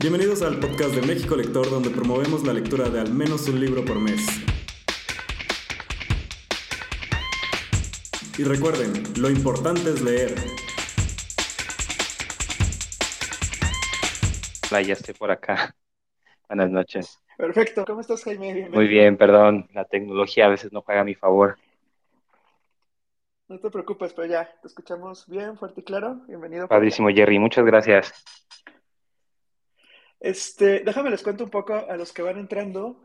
Bienvenidos al podcast de México Lector, donde promovemos la lectura de al menos un libro por mes. Y recuerden, lo importante es leer. Hola, ya estoy por acá. Buenas noches. Perfecto. ¿Cómo estás, Jaime? Bienvenido. Muy bien, perdón. La tecnología a veces no juega a mi favor. No te preocupes, pero ya, te escuchamos bien, fuerte y claro. Bienvenido. Padrísimo, Jerry. Muchas gracias. Este, déjame les cuento un poco a los que van entrando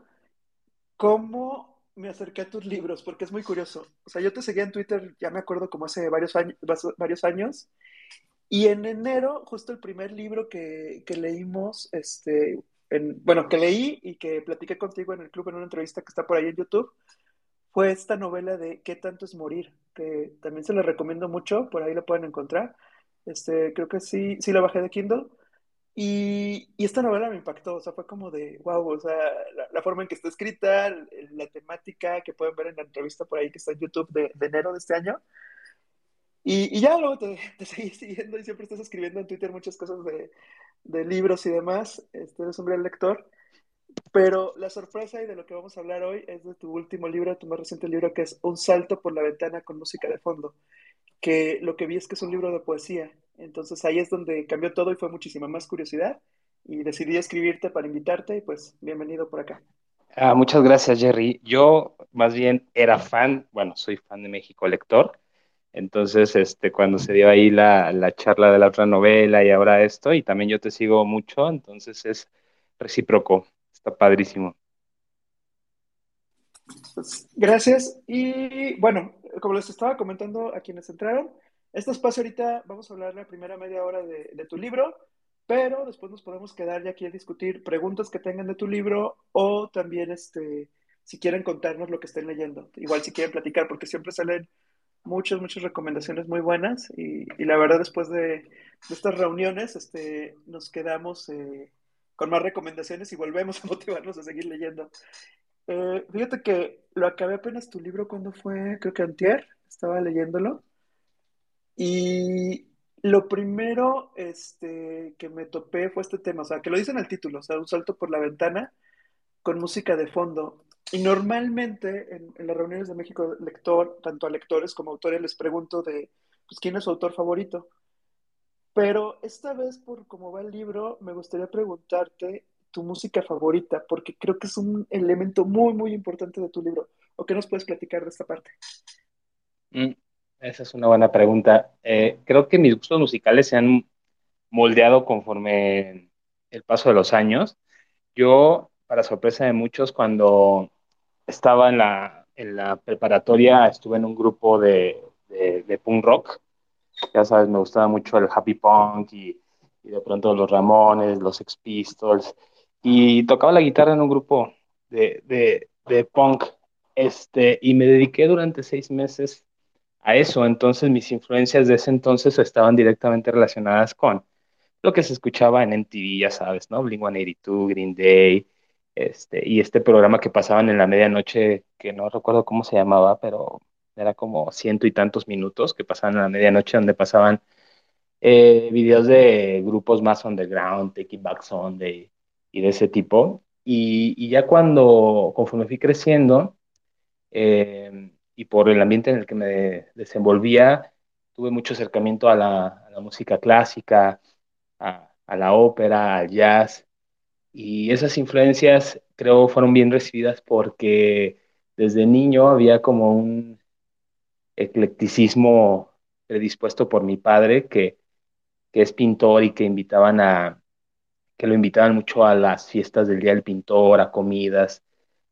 cómo me acerqué a tus libros, porque es muy curioso. O sea, yo te seguía en Twitter, ya me acuerdo como hace varios años, varios años y en enero, justo el primer libro que, que leímos, este, en, bueno, que leí y que platiqué contigo en el club en una entrevista que está por ahí en YouTube, fue esta novela de ¿Qué tanto es morir? Que también se la recomiendo mucho, por ahí lo pueden encontrar. Este, creo que sí, sí la bajé de Kindle. Y, y, esta novela me impactó, o sea, fue como de, wow, o sea, la, forma en que está escrita, la temática que pueden ver en la entrevista por ahí que está en YouTube de, de enero de este año. Y, y ya luego te, te, seguí siguiendo y siempre estás escribiendo en Twitter muchas cosas de, de libros y demás. Este, eres un gran lector. Pero la sorpresa y de lo que vamos a hablar hoy es de tu último libro, tu más reciente libro, que es Un salto por la ventana con música de fondo. Que lo que vi es que es un libro de poesía entonces ahí es donde cambió todo y fue muchísima más curiosidad y decidí escribirte para invitarte y pues bienvenido por acá. Ah, muchas gracias, Jerry. Yo más bien era fan, bueno, soy fan de México Lector. Entonces, este, cuando se dio ahí la, la charla de la otra novela y ahora esto, y también yo te sigo mucho, entonces es recíproco, está padrísimo. Gracias. Y bueno, como les estaba comentando a quienes entraron, este espacio ahorita vamos a hablar la primera media hora de, tu libro, pero después nos podemos quedar ya aquí a discutir preguntas que tengan de tu libro o también este, si quieren contarnos lo que estén leyendo. Igual si quieren platicar, porque siempre salen muchas, muchas recomendaciones muy buenas y, la verdad después de, estas reuniones este, nos quedamos eh, con más recomendaciones y volvemos a motivarnos a seguir leyendo. Eh, fíjate que lo acabé apenas tu libro cuando fue, creo que antier, estaba leyéndolo. Y lo primero este, que me topé fue este tema, o sea, que lo dice en el título, o sea, un salto por la ventana con música de fondo. Y normalmente en, las reuniones de México Lector, tanto a lectores como a autores les pregunto de, pues, ¿quién es su autor favorito? Pero esta vez, por cómo va el libro, me gustaría preguntarte tu música favorita, porque creo que es un elemento muy, muy importante de tu libro. ¿O qué nos puedes platicar de esta parte? Mm, esa es una buena pregunta. Eh, creo que mis gustos musicales se han moldeado conforme el paso de los años. Yo, para sorpresa de muchos, cuando estaba en la, en la preparatoria, estuve en un grupo de, de, punk rock. Ya sabes, me gustaba mucho el happy punk y, y de pronto los Ramones, los Ex Pistols. Y tocaba la guitarra en un grupo de, de, de punk. Este, y me dediqué durante seis meses a eso. Entonces mis influencias de ese entonces estaban directamente relacionadas con lo que se escuchaba en MTV, ya sabes, ¿no? Blink-182, Green Day, este, y este programa que pasaban en la medianoche, que no recuerdo cómo se llamaba, pero era como ciento y tantos minutos que pasaban en la medianoche, donde pasaban eh, videos de grupos más underground, Taking Back Sunday y de ese tipo. Y, ya cuando, conforme fui creciendo, eh, y por el ambiente en el que me desenvolvía, tuve mucho acercamiento a la, música clásica, a, la ópera, al jazz, y esas influencias creo fueron bien recibidas porque desde niño había como un eclecticismo predispuesto por mi padre, que, que es pintor y que invitaban a, que lo invitaban mucho a las fiestas del Día del Pintor, a comidas,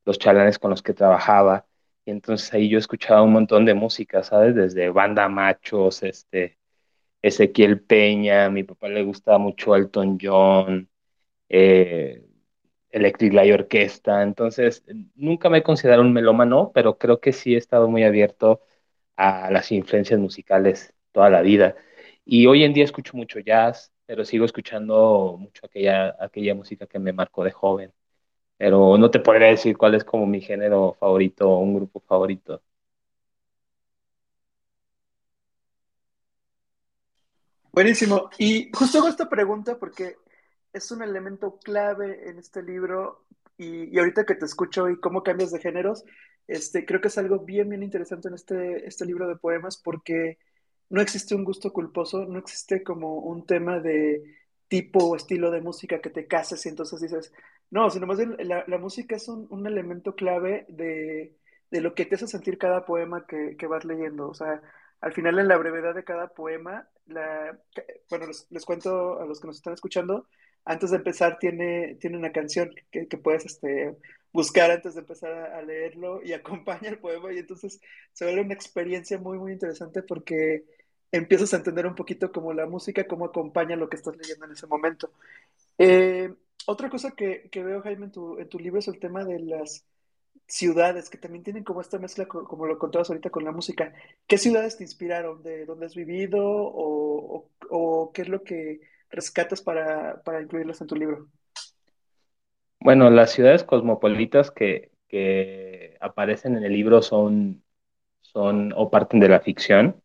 los chalanes con los que trabajaba. Y entonces ahí yo escuchaba un montón de música, ¿sabes? Desde Banda Machos, este, Ezequiel Peña, a mi papá le gustaba mucho Elton John, eh, Electric Light Orquesta. Entonces, nunca me he considerado un melómano, pero creo que sí he estado muy abierto a las influencias musicales toda la vida. Y hoy en día escucho mucho jazz, pero sigo escuchando mucho aquella, aquella música que me marcó de joven pero no te podría decir cuál es como mi género favorito o un grupo favorito. Buenísimo. Y justo hago esta pregunta porque es un elemento clave en este libro y, y, ahorita que te escucho y cómo cambias de géneros, este, creo que es algo bien, bien interesante en este, este libro de poemas porque no existe un gusto culposo, no existe como un tema de tipo o estilo de música que te cases y entonces dices, no, sino más bien la, música es un, un elemento clave de, de, lo que te hace sentir cada poema que, que, vas leyendo. O sea, al final en la brevedad de cada poema, bueno, les, cuento a los que nos están escuchando, antes de empezar tiene, tiene una canción que, que puedes este, buscar antes de empezar a, a, leerlo y acompaña el poema y entonces se vuelve una experiencia muy, muy interesante porque empiezas a entender un poquito como la música, cómo acompaña lo que estás leyendo en ese momento. Eh, otra cosa que, que veo, Jaime, en tu, en tu, libro es el tema de las ciudades, que también tienen como esta mezcla, como lo contabas ahorita con la música. ¿Qué ciudades te inspiraron? ¿De dónde has vivido? ¿O, o, o qué es lo que rescatas para, para, incluirlas en tu libro? Bueno, las ciudades cosmopolitas que, que aparecen en el libro son, son o parten de la ficción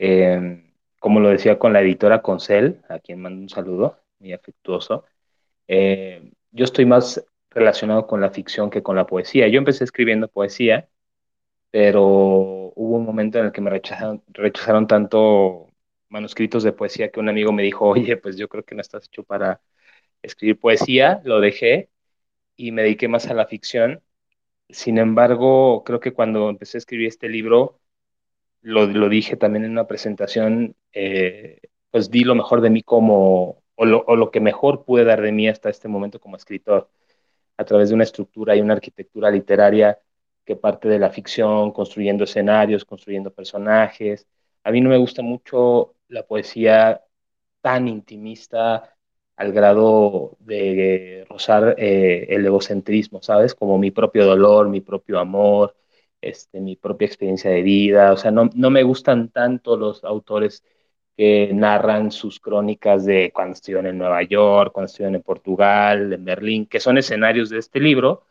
eh, como lo decía con la editora Concel, a quien mando un saludo muy afectuoso, eh, yo estoy más relacionado con la ficción que con la poesía. Yo empecé escribiendo poesía, pero hubo un momento en el que me rechazaron, rechazaron tanto manuscritos de poesía que un amigo me dijo, oye, pues yo creo que no estás hecho para escribir poesía, lo dejé y me dediqué más a la ficción. Sin embargo, creo que cuando empecé a escribir este libro, lo, lo dije también en una presentación, eh, pues di lo mejor de mí como, o lo, o lo, que mejor pude dar de mí hasta este momento como escritor, a través de una estructura y una arquitectura literaria que parte de la ficción, construyendo escenarios, construyendo personajes. A mí no me gusta mucho la poesía tan intimista al grado de rozar eh, el egocentrismo, ¿sabes? Como mi propio dolor, mi propio amor, este, mi propia experiencia de vida, o sea, no, no me gustan tanto los autores que narran sus crónicas de cuando estuvieron en Nueva York, cuando estuvieron en Portugal, en Berlín, que son escenarios de este libro,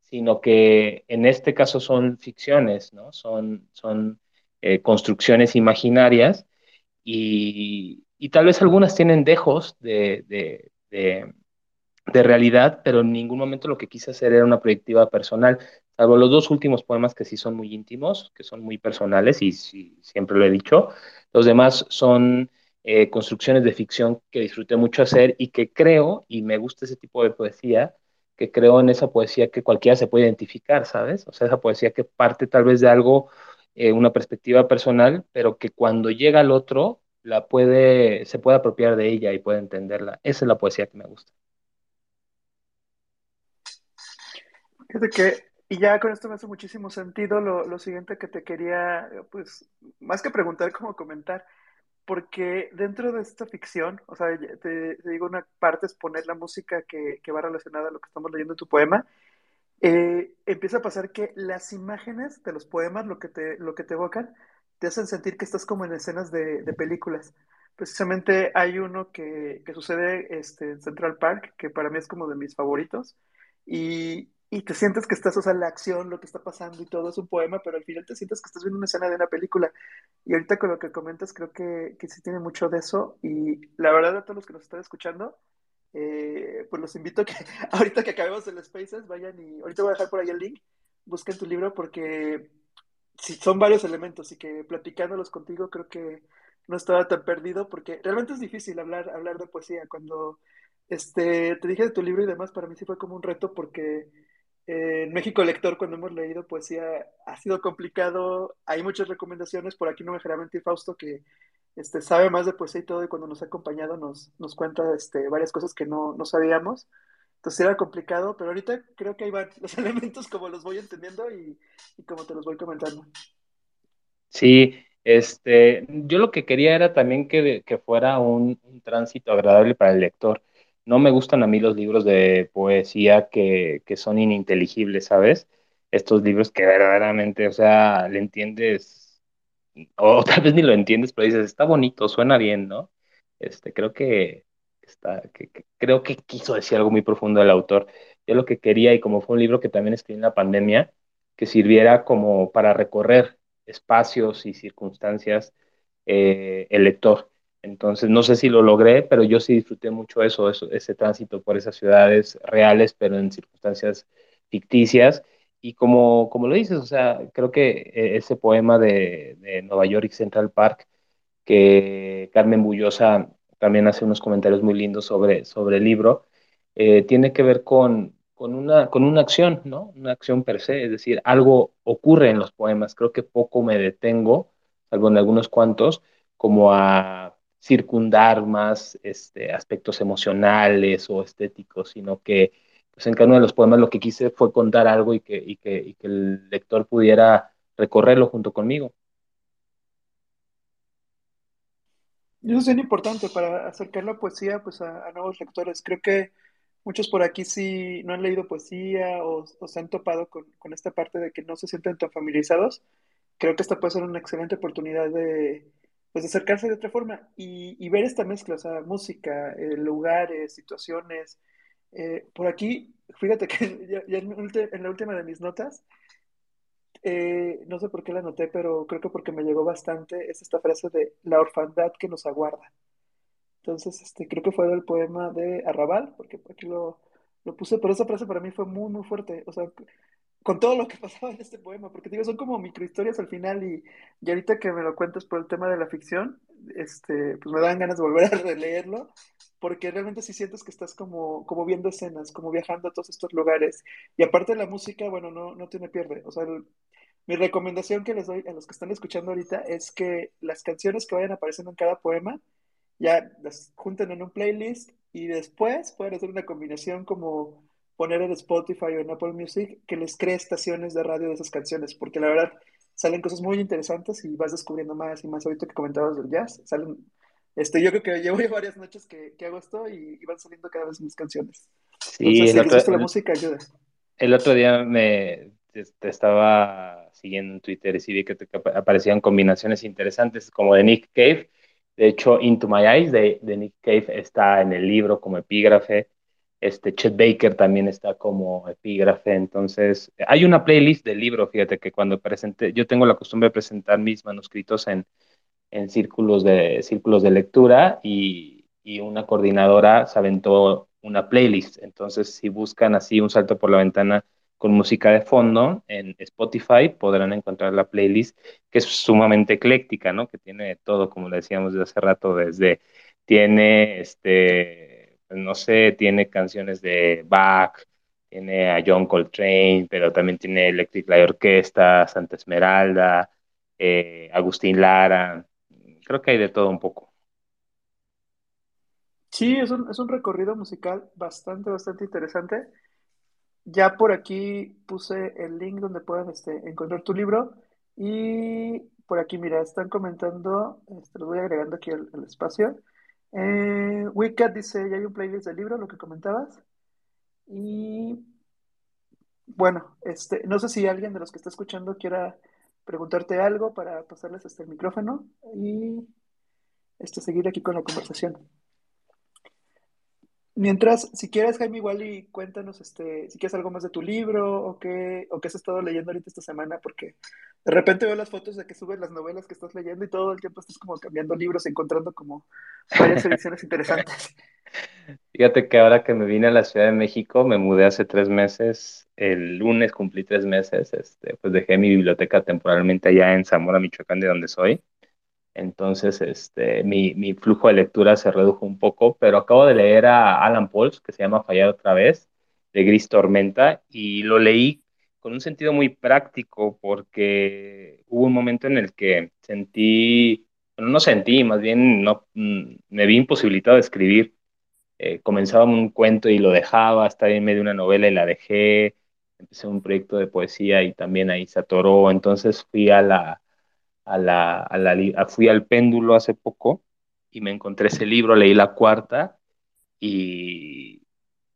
sino que en este caso son ficciones, ¿no? Son, son eh, construcciones imaginarias y, y, tal vez algunas tienen dejos de, de, de, de realidad, pero en ningún momento lo que quise hacer era una proyectiva personal salvo los dos últimos poemas que sí son muy íntimos, que son muy personales y sí, siempre lo he dicho. Los demás son eh, construcciones de ficción que disfruté mucho hacer y que creo, y me gusta ese tipo de poesía, que creo en esa poesía que cualquiera se puede identificar, ¿sabes? O sea, esa poesía que parte tal vez de algo, eh, una perspectiva personal, pero que cuando llega al otro, la puede, se puede apropiar de ella y puede entenderla. Esa es la poesía que me gusta. Fíjate que y ya con esto me hace muchísimo sentido lo, lo, siguiente que te quería, pues, más que preguntar, como comentar, porque dentro de esta ficción, o sea, te, te digo, una parte es poner la música que, que, va relacionada a lo que estamos leyendo en tu poema, eh, empieza a pasar que las imágenes de los poemas, lo que te, lo que te evocan, te hacen sentir que estás como en escenas de, de películas. Precisamente hay uno que, que sucede este, en Central Park, que para mí es como de mis favoritos, y, y te sientes que estás, o sea, la acción, lo que está pasando y todo es un poema, pero al final te sientes que estás viendo una escena de una película. Y ahorita con lo que comentas, creo que, que sí tiene mucho de eso. Y la verdad, a todos los que nos están escuchando, eh, pues los invito a que ahorita que acabemos el Spaces, vayan y ahorita voy a dejar por ahí el link, busquen tu libro porque sí, son varios elementos y que platicándolos contigo creo que no estaba tan perdido porque realmente es difícil hablar, hablar de poesía. Cuando este, te dije de tu libro y demás, para mí sí fue como un reto porque en México Lector, cuando hemos leído poesía, ha sido complicado. Hay muchas recomendaciones. Por aquí no me dejará mentir Fausto, que este, sabe más de poesía y todo, y cuando nos ha acompañado nos, nos cuenta este, varias cosas que no, no sabíamos. Entonces era complicado, pero ahorita creo que ahí van los elementos como los voy entendiendo y, como te los voy comentando. Sí, este, yo lo que quería era también que, que fuera un tránsito agradable para el lector no me gustan a mí los libros de poesía que, que son ininteligibles, ¿sabes? Estos libros que verdaderamente, o sea, le entiendes, o tal vez ni lo entiendes, pero dices, está bonito, suena bien, ¿no? Este, creo que está, que, creo que quiso decir algo muy profundo el autor. Yo lo que quería, y como fue un libro que también escribí en la pandemia, que sirviera como para recorrer espacios y circunstancias eh, el lector Entonces, no sé si lo logré, pero yo sí disfruté mucho eso, ese tránsito por esas ciudades reales, pero en circunstancias ficticias. Y como, como lo dices, o sea, creo que eh, ese poema de, de Nueva York y Central Park, que Carmen Bullosa también hace unos comentarios muy lindos sobre, sobre el libro, eh, tiene que ver con, con, una, con una acción, ¿no? Una acción per se, es decir, algo ocurre en los poemas. Creo que poco me detengo, salvo en algunos cuantos, como a circundar más este, aspectos emocionales o estéticos, sino que pues, en cada uno de los poemas lo que quise fue contar algo y que, y que, y que el lector pudiera recorrerlo junto conmigo. Eso es bien importante para acercar la poesía pues, a, a nuevos lectores. Creo que muchos por aquí sí no han leído poesía o, o se han topado con, con, esta parte de que no se sienten tan familiarizados. Creo que esta puede ser una excelente oportunidad de, pues, acercarse de otra forma y, y ver esta mezcla, o sea, música, eh, lugares, situaciones. Eh, por aquí, fíjate que ya, ya en, la última de mis notas, eh, no sé por qué la noté, pero creo que porque me llegó bastante, es esta frase de la orfandad que nos aguarda. Entonces, este, creo que fue del poema de Arrabal, porque aquí lo, lo puse, pero esa frase para mí fue muy, muy fuerte. O sea, con todo lo que pasaba en este poema, porque digo, son como microhistorias al final y, y ahorita que me lo cuentas por el tema de la ficción, este, pues me dan ganas de volver a releerlo, porque realmente sí sientes que estás como, como viendo escenas, como viajando a todos estos lugares. Y aparte de la música, bueno, no, no tiene pierde. O sea, mi recomendación que les doy a los que están escuchando ahorita es que las canciones que vayan apareciendo en cada poema, ya las junten en un playlist y después pueden hacer una combinación como poner en Spotify o en Apple Music que les cree estaciones de radio de esas canciones, porque la verdad salen cosas muy interesantes y vas descubriendo más y más. Ahorita que comentabas del jazz, salen, este, yo creo que llevo varias noches que, que hago esto y, y, van saliendo cada vez más canciones. Sí, Entonces, si les gusta la música, ayuda. El otro día me te estaba siguiendo en Twitter y sí vi que te aparecían combinaciones interesantes como de Nick Cave de hecho, Into My Eyes de, de, Nick Cave está en el libro como epígrafe. Este Chet Baker también está como epígrafe. Entonces, hay una playlist del libro, fíjate que cuando presenté, yo tengo la costumbre de presentar mis manuscritos en, en círculos, de, círculos de lectura y, y una coordinadora se aventó una playlist. Entonces, si buscan así un salto por la ventana con música de fondo en Spotify podrán encontrar la playlist que es sumamente ecléctica, ¿no? Que tiene todo, como le decíamos de hace rato, desde tiene este no sé, tiene canciones de Bach, tiene a John Coltrane, pero también tiene Electric Light Orquesta, Santa Esmeralda, eh, Agustín Lara, creo que hay de todo un poco. Sí, es un, es un recorrido musical bastante, bastante interesante. Ya por aquí puse el link donde pueden este, encontrar tu libro. Y por aquí, mira, están comentando, este, lo voy agregando aquí el espacio. Eh, Wicked dice, ya hay un playlist del libro, lo que comentabas. Y bueno, este, no sé si alguien de los que está escuchando quiera preguntarte algo para pasarles hasta el micrófono y este, seguir aquí con la conversación. Mientras, si quieres, Jaime, igual y cuéntanos, este, si quieres algo más de tu libro o qué, o qué has estado leyendo ahorita esta semana, porque de repente veo las fotos de que subes las novelas que estás leyendo y todo el tiempo estás como cambiando libros, encontrando como varias ediciones interesantes. Fíjate que ahora que me vine a la Ciudad de México, me mudé hace tres meses, el lunes cumplí tres meses, este, pues dejé mi biblioteca temporalmente allá en Zamora, Michoacán, de donde soy entonces, este, mi, mi, flujo de lectura se redujo un poco, pero acabo de leer a Alan Pauls, que se llama Fallar otra vez, de Gris Tormenta, y lo leí con un sentido muy práctico, porque hubo un momento en el que sentí, bueno, no sentí, más bien no, mm, me vi imposibilitado de escribir. Eh, comenzaba un cuento y lo dejaba, estaba en medio de una novela y la dejé, empecé un proyecto de poesía y también ahí se atoró, entonces fui a la a la, a la, fui al péndulo hace poco y me encontré ese libro, leí la cuarta y,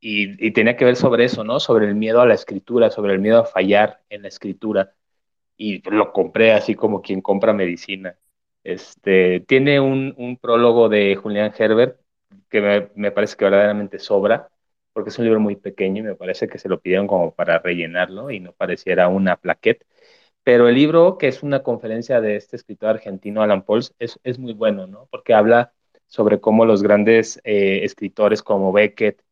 y, tenía que ver sobre eso, ¿no? Sobre el miedo a la escritura, sobre el miedo a fallar en la escritura. Y lo compré así como quien compra medicina. Este, tiene un, prólogo de Julián Herbert que me, parece que verdaderamente sobra, porque es un libro muy pequeño y me parece que se lo pidieron como para rellenarlo y no pareciera una plaquette pero el libro, que es una conferencia de este escritor argentino, Alan Pauls, es, es muy bueno, ¿no? Porque habla sobre cómo los grandes eh, escritores como Beckett,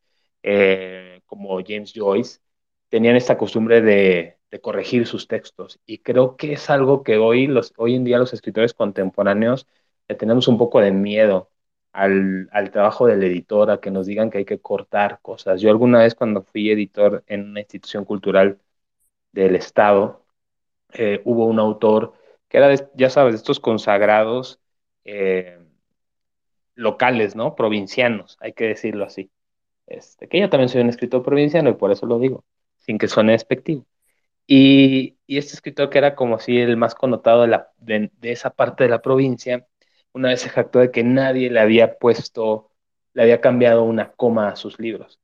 eh, como James Joyce, tenían esta costumbre de, corregir sus textos. Y creo que es algo que hoy, hoy en día los escritores contemporáneos tenemos un poco de miedo al, trabajo del editor, a que nos digan que hay que cortar cosas. Yo alguna vez cuando fui editor en una institución cultural del Estado, eh, hubo un autor que era, ya sabes, de estos consagrados eh, locales, ¿no? Provincianos, hay que decirlo así. Este, que yo también soy un escritor provinciano y por eso lo digo, sin que suene despectivo. Y, y este escritor que era como si el más connotado de, la, de, esa parte de la provincia, una vez se jactó de que nadie le había puesto, le había cambiado una coma a sus libros.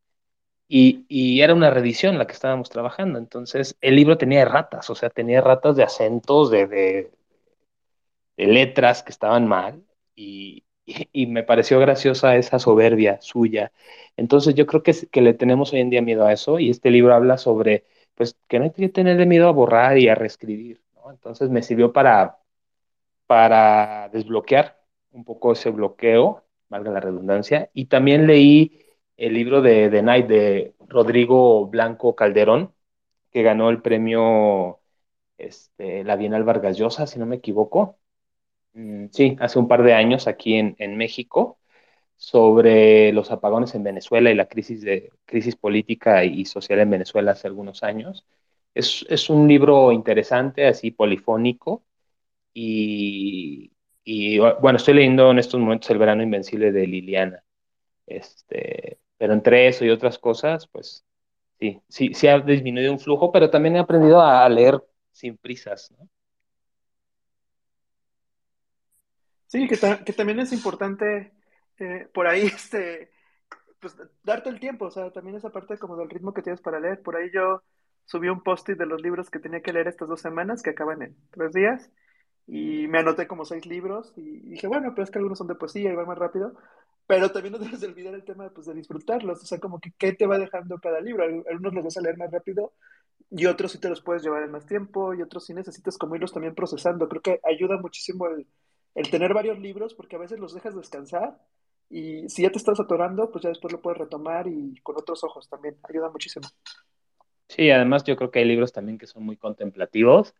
Y, y, era una reedición la que estábamos trabajando. Entonces, el libro tenía ratas, o sea, tenía ratas de acentos, de, de letras que estaban mal. Y, y, me pareció graciosa esa soberbia suya. Entonces yo creo que, que le tenemos hoy en día miedo a eso y este libro habla sobre, pues, que no hay que tenerle miedo a borrar y a reescribir, ¿no? Entonces me sirvió para, para desbloquear un poco ese bloqueo, valga la redundancia, y también leí el libro de The Night de Rodrigo Blanco Calderón, que ganó el premio este, la Bienal Vargas Llosa, si no me equivoco. Mm, sí, hace un par de años aquí en, en, México, sobre los apagones en Venezuela y la crisis, de, crisis política y social en Venezuela hace algunos años. Es, es un libro interesante, así polifónico, y, y, bueno, estoy leyendo en estos momentos El verano invencible de Liliana. Este, pero entre eso y otras cosas, pues sí, sí, sí ha disminuido un flujo, pero también he aprendido a leer sin prisas, ¿no? Sí, que, también es importante eh, por ahí, este, pues darte el tiempo, o sea, también esa parte como del ritmo que tienes para leer. Por ahí yo subí un post-it de los libros que tenía que leer estas dos semanas, que acaban en tres días, y me anoté como seis libros, y dije, bueno, pero es que algunos son de poesía y van más rápido, pero también no debes de olvidar el tema pues, de disfrutarlos, o sea, como que qué te va dejando cada libro. Algunos los vas a leer más rápido y otros sí te los puedes llevar en más tiempo y otros sí necesitas como irlos también procesando. Creo que ayuda muchísimo el el tener varios libros, porque a veces los dejas descansar y si ya te estás atorando, pues ya después lo puedes retomar y con otros ojos también, ayuda muchísimo. Sí, además yo creo que hay libros también que son muy contemplativos,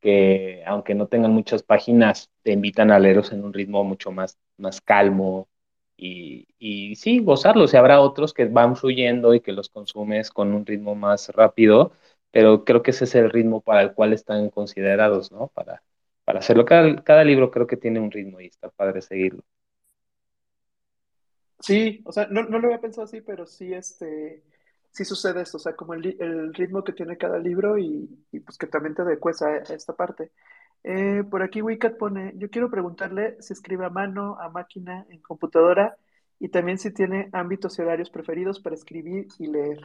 que aunque no tengan muchas páginas, te invitan a leerlos en un ritmo mucho más, más calmo y, y sí, gozarlos. Y habrá otros que van fluyendo y que los consumes con un ritmo más rápido, pero creo que ese es el ritmo para el cual están considerados, ¿no? Para, para hacerlo. Cada, cada libro creo que tiene un ritmo y está padre seguirlo. Sí, o sea, no, no lo había pensado así, pero sí, este, sí sucede esto, o sea, como el, el ritmo que tiene cada libro y, y, pues que también te adecues a, esta parte. Eh, por aquí Wicat pone, yo quiero preguntarle si escribe a mano, a máquina, en computadora y también si tiene ámbitos y horarios preferidos para escribir y leer.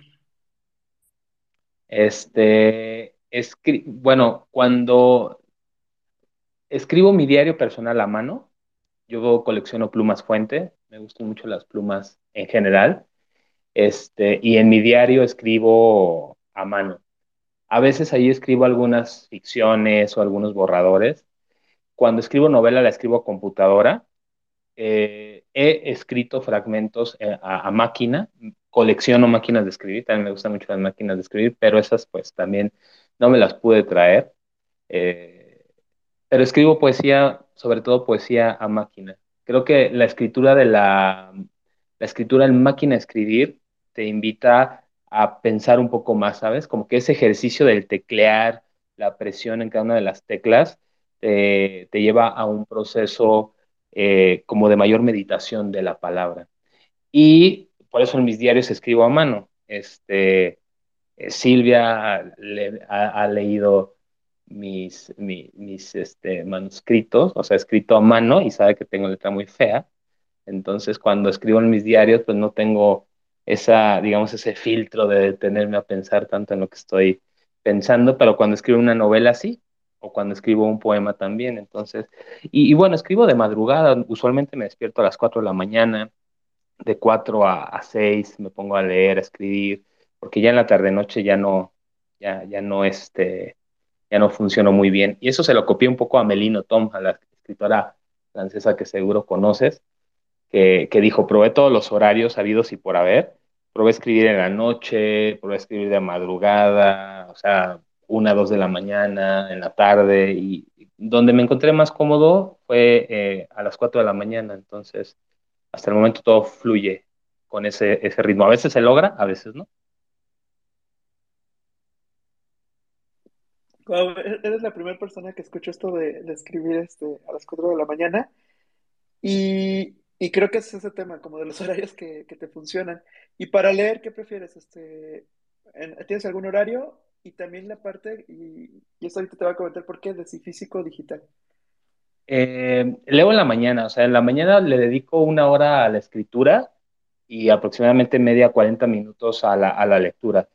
Este, escri bueno, cuando escribo mi diario personal a mano. Yo colecciono plumas fuente, me gustan mucho las plumas en general. Este, y en mi diario escribo a mano. A veces ahí escribo algunas ficciones o algunos borradores. Cuando escribo novela la escribo a computadora. Eh, he escrito fragmentos eh, a, a, máquina, colecciono máquinas de escribir, también me gustan mucho las máquinas de escribir, pero esas pues también no me las pude traer. Eh, pero escribo poesía, sobre todo poesía a máquina. Creo que la escritura de la, la escritura en máquina escribir te invita a pensar un poco más, ¿sabes? Como que ese ejercicio del teclear, la presión en cada una de las teclas, te, lleva a un proceso eh, como de mayor meditación de la palabra. Y por eso en mis diarios escribo a mano. Este, eh, Silvia ha leído mis, mis, este, manuscritos, o sea, escrito a mano y sabe que tengo letra muy fea. Entonces, cuando escribo en mis diarios, pues no tengo esa, digamos, ese filtro de detenerme a pensar tanto en lo que estoy pensando, pero cuando escribo una novela sí, o cuando escribo un poema también. Entonces, y, y bueno, escribo de madrugada, usualmente me despierto a las 4 de la mañana, de 4 a, a 6 me pongo a leer, a escribir, porque ya en la tarde-noche ya no, ya, ya no, este, ya no funcionó muy bien. Y eso se lo copié un poco a Melino Tom, a la escritora francesa que seguro conoces. que, dijo, probé todos los horarios habidos y por haber, probé escribir en la noche, probé escribir de madrugada, o sea, una, dos de la mañana, en la tarde, y donde me encontré más cómodo fue eh, a las cuatro de la mañana, entonces hasta el momento todo fluye con ese, ese ritmo. A veces se logra, a veces no. E-, eres la primera persona que escucho esto de, escribir este, a las 4 de la mañana y, creo que es ese tema, como de los horarios que, te funcionan. Y para leer, ¿qué prefieres? Este, ¿Tienes algún horario? Y también la parte, y, y esto ahorita te voy a comentar por qué, de si físico o digital. Eh, leo en la mañana, o sea, en la mañana le dedico una hora a la escritura y aproximadamente media 40 minutos a la, a la lectura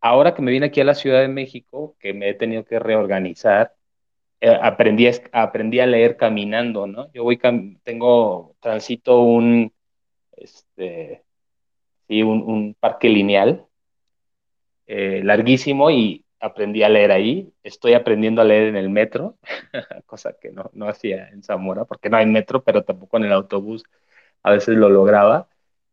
ahora que me vine aquí a la Ciudad de México, que me he tenido que reorganizar, eh, aprendí, a, aprendí a leer caminando, ¿no? Yo voy, tengo, transito un, este, un, parque lineal eh, larguísimo y aprendí a leer ahí. Estoy aprendiendo a leer en el metro, cosa que no, no hacía en Zamora, porque no hay metro, pero tampoco en el autobús a veces lo lograba.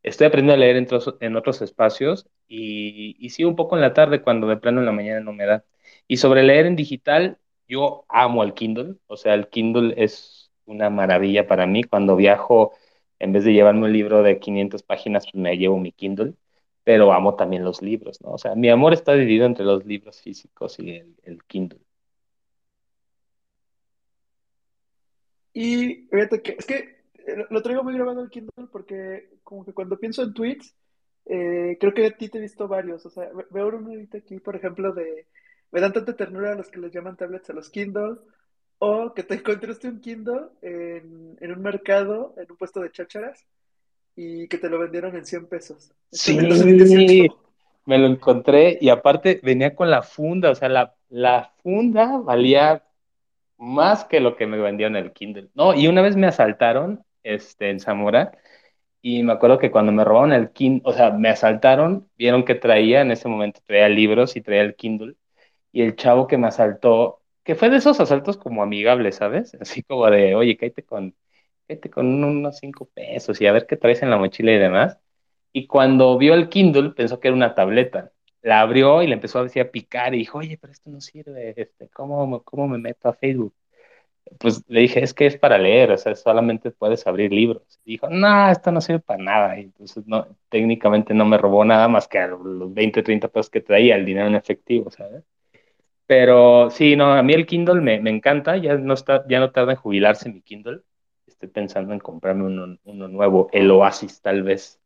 Estoy aprendiendo a leer en, otros espacios y, y, sí un poco en la tarde cuando de plano en la mañana no me da. Y sobre leer en digital, yo amo el Kindle, o sea, el Kindle es una maravilla para mí. Cuando viajo, en vez de llevarme un libro de 500 páginas, pues me llevo mi Kindle, pero amo también los libros, ¿no? O sea, mi amor está dividido entre los libros físicos y el, el Kindle. Y fíjate que es que lo traigo muy grabado el Kindle porque como que cuando pienso en tweets, eh, creo que a ti te he visto varios. O sea, veo uno ahorita aquí, por ejemplo, de me dan tanta ternura a los que les llaman tablets a los Kindle, o que te encontraste un Kindle en, en un mercado, en un puesto de chácharas, y que te lo vendieron en 100 pesos. Sí, me lo encontré y aparte venía con la funda, o sea, la, la funda valía más que lo que me vendieron el Kindle. No, y una vez me asaltaron este, en Zamora y me acuerdo que cuando me robaron el Kindle, o sea, me asaltaron, vieron que traía, en ese momento traía libros y traía el Kindle, y el chavo que me asaltó, que fue de esos asaltos como amigables, ¿sabes? Así como de, oye, cállate con, cállate con unos cinco pesos y a ver qué traes en la mochila y demás. Y cuando vio el Kindle, pensó que era una tableta. La abrió y le empezó a decir a picar y dijo, oye, pero esto no sirve, este, ¿cómo, ¿cómo me meto a Facebook? Pues le dije, es que es para leer, o sea, solamente puedes abrir libros. Y dijo, no, esto no sirve para nada. Y entonces, no, técnicamente no me robó nada más que los 20, 30 pesos que traía, el dinero en efectivo, ¿sabes? Pero sí, no, a mí el Kindle me, me encanta, ya no, está, ya no tarda en jubilarse mi Kindle. Estoy pensando en comprarme uno, uno nuevo, el Oasis tal vez.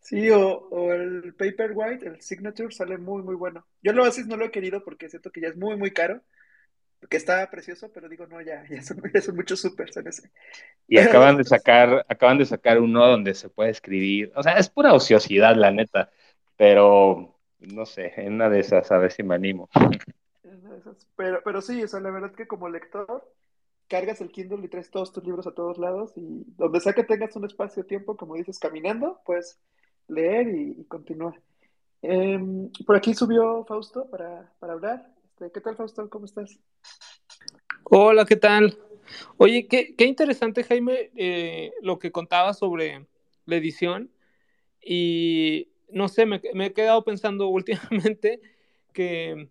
Sí, o, o, el Paperwhite, el Signature, sale muy, muy bueno. Yo el Oasis no lo he querido porque siento que ya es muy, muy caro que está precioso, pero digo, no, ya, ya son, muchos supers en ese. Y acaban de sacar, acaban de sacar uno donde se puede escribir. O sea, es pura ociosidad, la neta. Pero, no sé, en una de esas, a ver si me animo. Pero, pero sí, o sea, la verdad que como lector, cargas el Kindle y traes todos tus libros a todos lados y donde sea que tengas un espacio de tiempo, como dices, caminando, pues leer y, continuar. Em, por aquí subió Fausto para, para hablar. Este, ¿Qué tal, Fausto? ¿Cómo estás? Hola, ¿qué tal? Oye, qué, interesante, Jaime, eh, lo que contabas sobre la edición. Y no sé, me, he quedado pensando últimamente que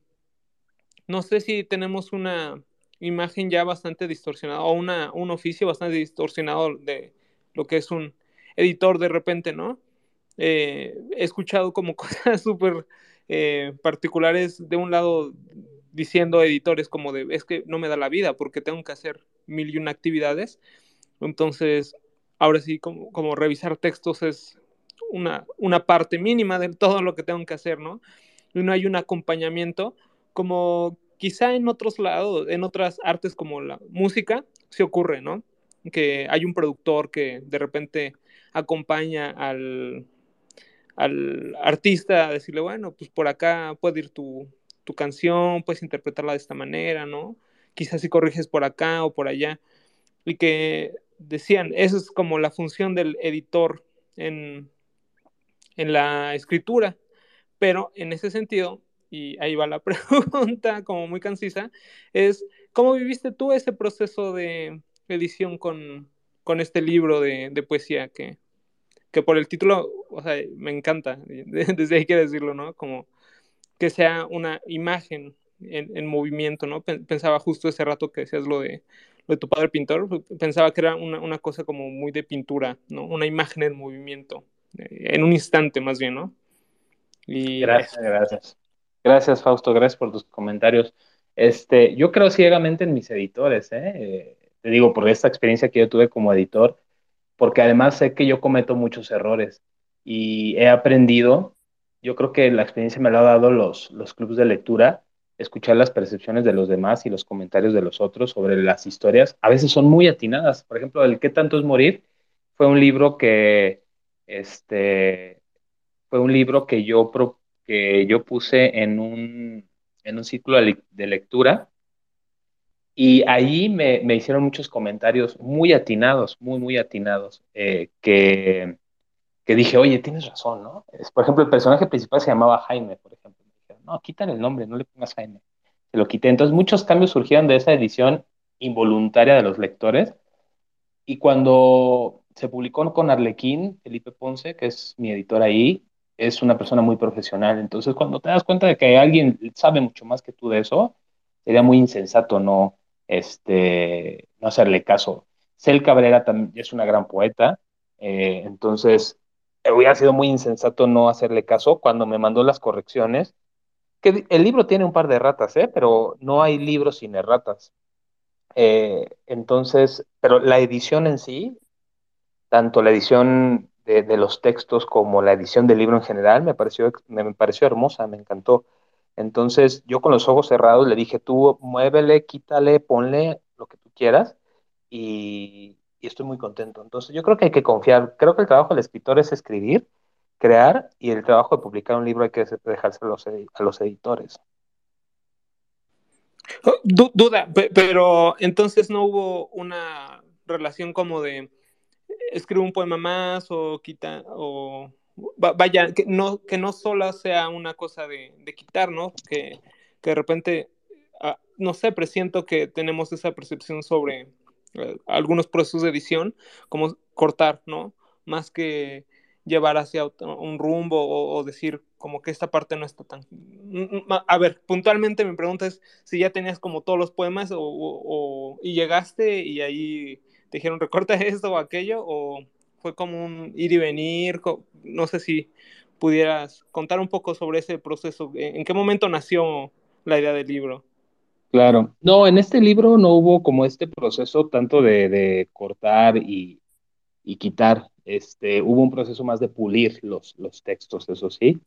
no sé si tenemos una imagen ya bastante distorsionada o una, un oficio bastante distorsionado de lo que es un editor de repente, ¿no? Eh, he escuchado como cosas súper eh, particulares de un lado diciendo editores como de, es que no me da la vida porque tengo que hacer mil y una actividades. Entonces, ahora sí, como, como revisar textos es una, una parte mínima de todo lo que tengo que hacer, ¿no? Y no hay un acompañamiento como quizá en otros lados, en otras artes como la música, se ocurre, ¿no? Que hay un productor que de repente acompaña al, al artista a decirle, bueno, pues por acá puede ir tu, tu canción, puedes interpretarla de esta manera, ¿no? Quizás si corriges por acá o por allá. Y que decían, eso es como la función del editor en, en la escritura. Pero en ese sentido, y ahí va la pregunta como muy concisa, es, ¿cómo viviste tú ese proceso de edición con, con este libro de, de poesía que, que por el título, o sea, me encanta, desde ahí quiero decirlo, ¿no? Como que sea una imagen en, en movimiento, ¿no? Pensaba justo ese rato que decías lo de, lo de tu padre pintor, pensaba que era una, una cosa como muy de pintura, ¿no? Una imagen en movimiento, eh, en un instante más bien, ¿no? Y gracias, gracias. Gracias, Fausto, gracias por tus comentarios. Este, yo creo ciegamente en mis editores, ¿eh? te digo, por esta experiencia que yo tuve como editor, porque además sé que yo cometo muchos errores y he aprendido, yo creo que la experiencia me lo ha dado los, los clubes de lectura, escuchar las percepciones de los demás y los comentarios de los otros sobre las historias, a veces son muy atinadas. Por ejemplo, el ¿Qué tanto es morir? fue un libro que, este, fue un libro que yo, que yo puse en un, en un ciclo de lectura y ahí me, me, hicieron muchos comentarios muy atinados, muy, muy atinados, eh, que, que, dije, oye, tienes razón, ¿no? por ejemplo, el personaje principal se llamaba Jaime, por ejemplo. Dijeron, no, quítale el nombre, no le pongas Jaime. Se lo quité. Entonces, muchos cambios surgieron de esa edición involuntaria de los lectores. Y cuando se publicó con Arlequín, Felipe Ponce, que es mi editor ahí, es una persona muy profesional. Entonces, cuando te das cuenta de que alguien sabe mucho más que tú de eso, sería muy insensato no, este, no hacerle caso. Cel Cabrera también es una gran poeta, eh, entonces hubiera sido muy insensato no hacerle caso cuando me mandó las correcciones. Que el libro tiene un par de ratas, ¿eh? pero no hay libros sin erratas. Eh, entonces, pero la edición en sí, tanto la edición de, los textos como la edición del libro en general, me pareció, me pareció hermosa, me encantó. Entonces yo con los ojos cerrados le dije, tú muévele, quítale, ponle lo que tú quieras y, estoy muy contento. Entonces yo creo que hay que confiar. Creo que el trabajo del escritor es escribir, crear y el trabajo de publicar un libro hay que dejárselo a los, editores. Oh, duda, pero entonces no hubo una relación como de escribe un poema más o quita o vaya, que no, que no solo sea una cosa de, quitar, ¿no? Que, de repente, ah, no sé, presiento que tenemos esa percepción sobre algunos procesos de edición, como cortar, ¿no? Más que llevar hacia un rumbo o, decir como que esta parte no está tan... Mm, mm, a ver, puntualmente mi pregunta es si ya tenías como todos los poemas o, y llegaste y ahí te dijeron recorta esto o aquello o fue como un ir y venir, no sé si pudieras contar un poco sobre ese proceso, en qué momento nació la idea del libro. Claro, no, en este libro no hubo como este proceso tanto de, cortar y, quitar, este, hubo un proceso más de pulir los, textos, eso sí.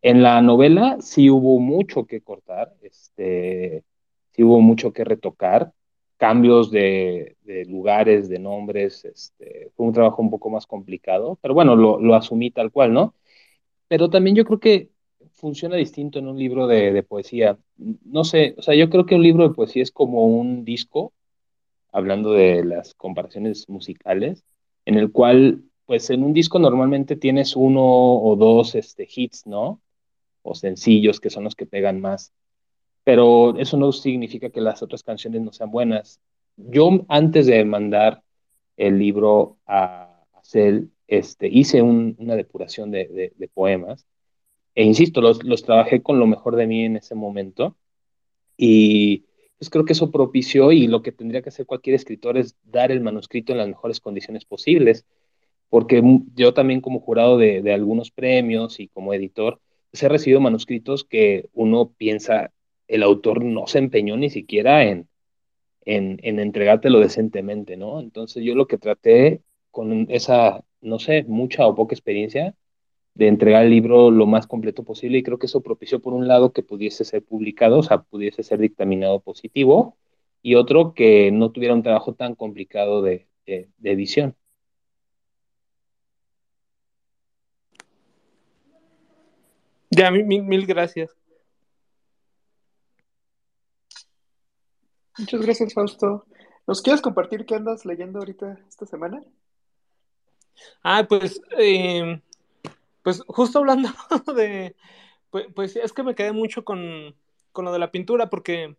En la novela sí hubo mucho que cortar, este, sí hubo mucho que retocar, cambios de, lugares, de nombres, este, fue un trabajo un poco más complicado, pero bueno, lo, asumí tal cual, ¿no? Pero también yo creo que funciona distinto en un libro de, poesía. No sé, o sea, yo creo que un libro de poesía es como un disco, hablando de las comparaciones musicales, en el cual, pues en un disco normalmente tienes uno o dos este, hits, ¿no? O sencillos que son los que pegan más pero eso no significa que las otras canciones no sean buenas. Yo antes de mandar el libro a Cel, este, hice una depuración de, poemas e insisto, los, trabajé con lo mejor de mí en ese momento y pues creo que eso propició y lo que tendría que hacer cualquier escritor es dar el manuscrito en las mejores condiciones posibles, porque yo también como jurado de, de algunos premios y como editor, pues he recibido manuscritos que uno piensa el autor no se empeñó ni siquiera en, en, entregártelo decentemente, ¿no? Entonces yo lo que traté con esa, no sé, mucha o poca experiencia, de entregar el libro lo más completo posible y creo que eso propició por un lado que pudiese ser publicado, o sea, pudiese ser dictaminado positivo y otro que no tuviera un trabajo tan complicado de, edición. Ya, mil gracias. Muchas gracias, Fausto. ¿Nos quieres compartir qué andas leyendo ahorita esta semana? Ah, pues, eh, pues justo hablando de, pues, pues, es que me quedé mucho con, con, lo de la pintura porque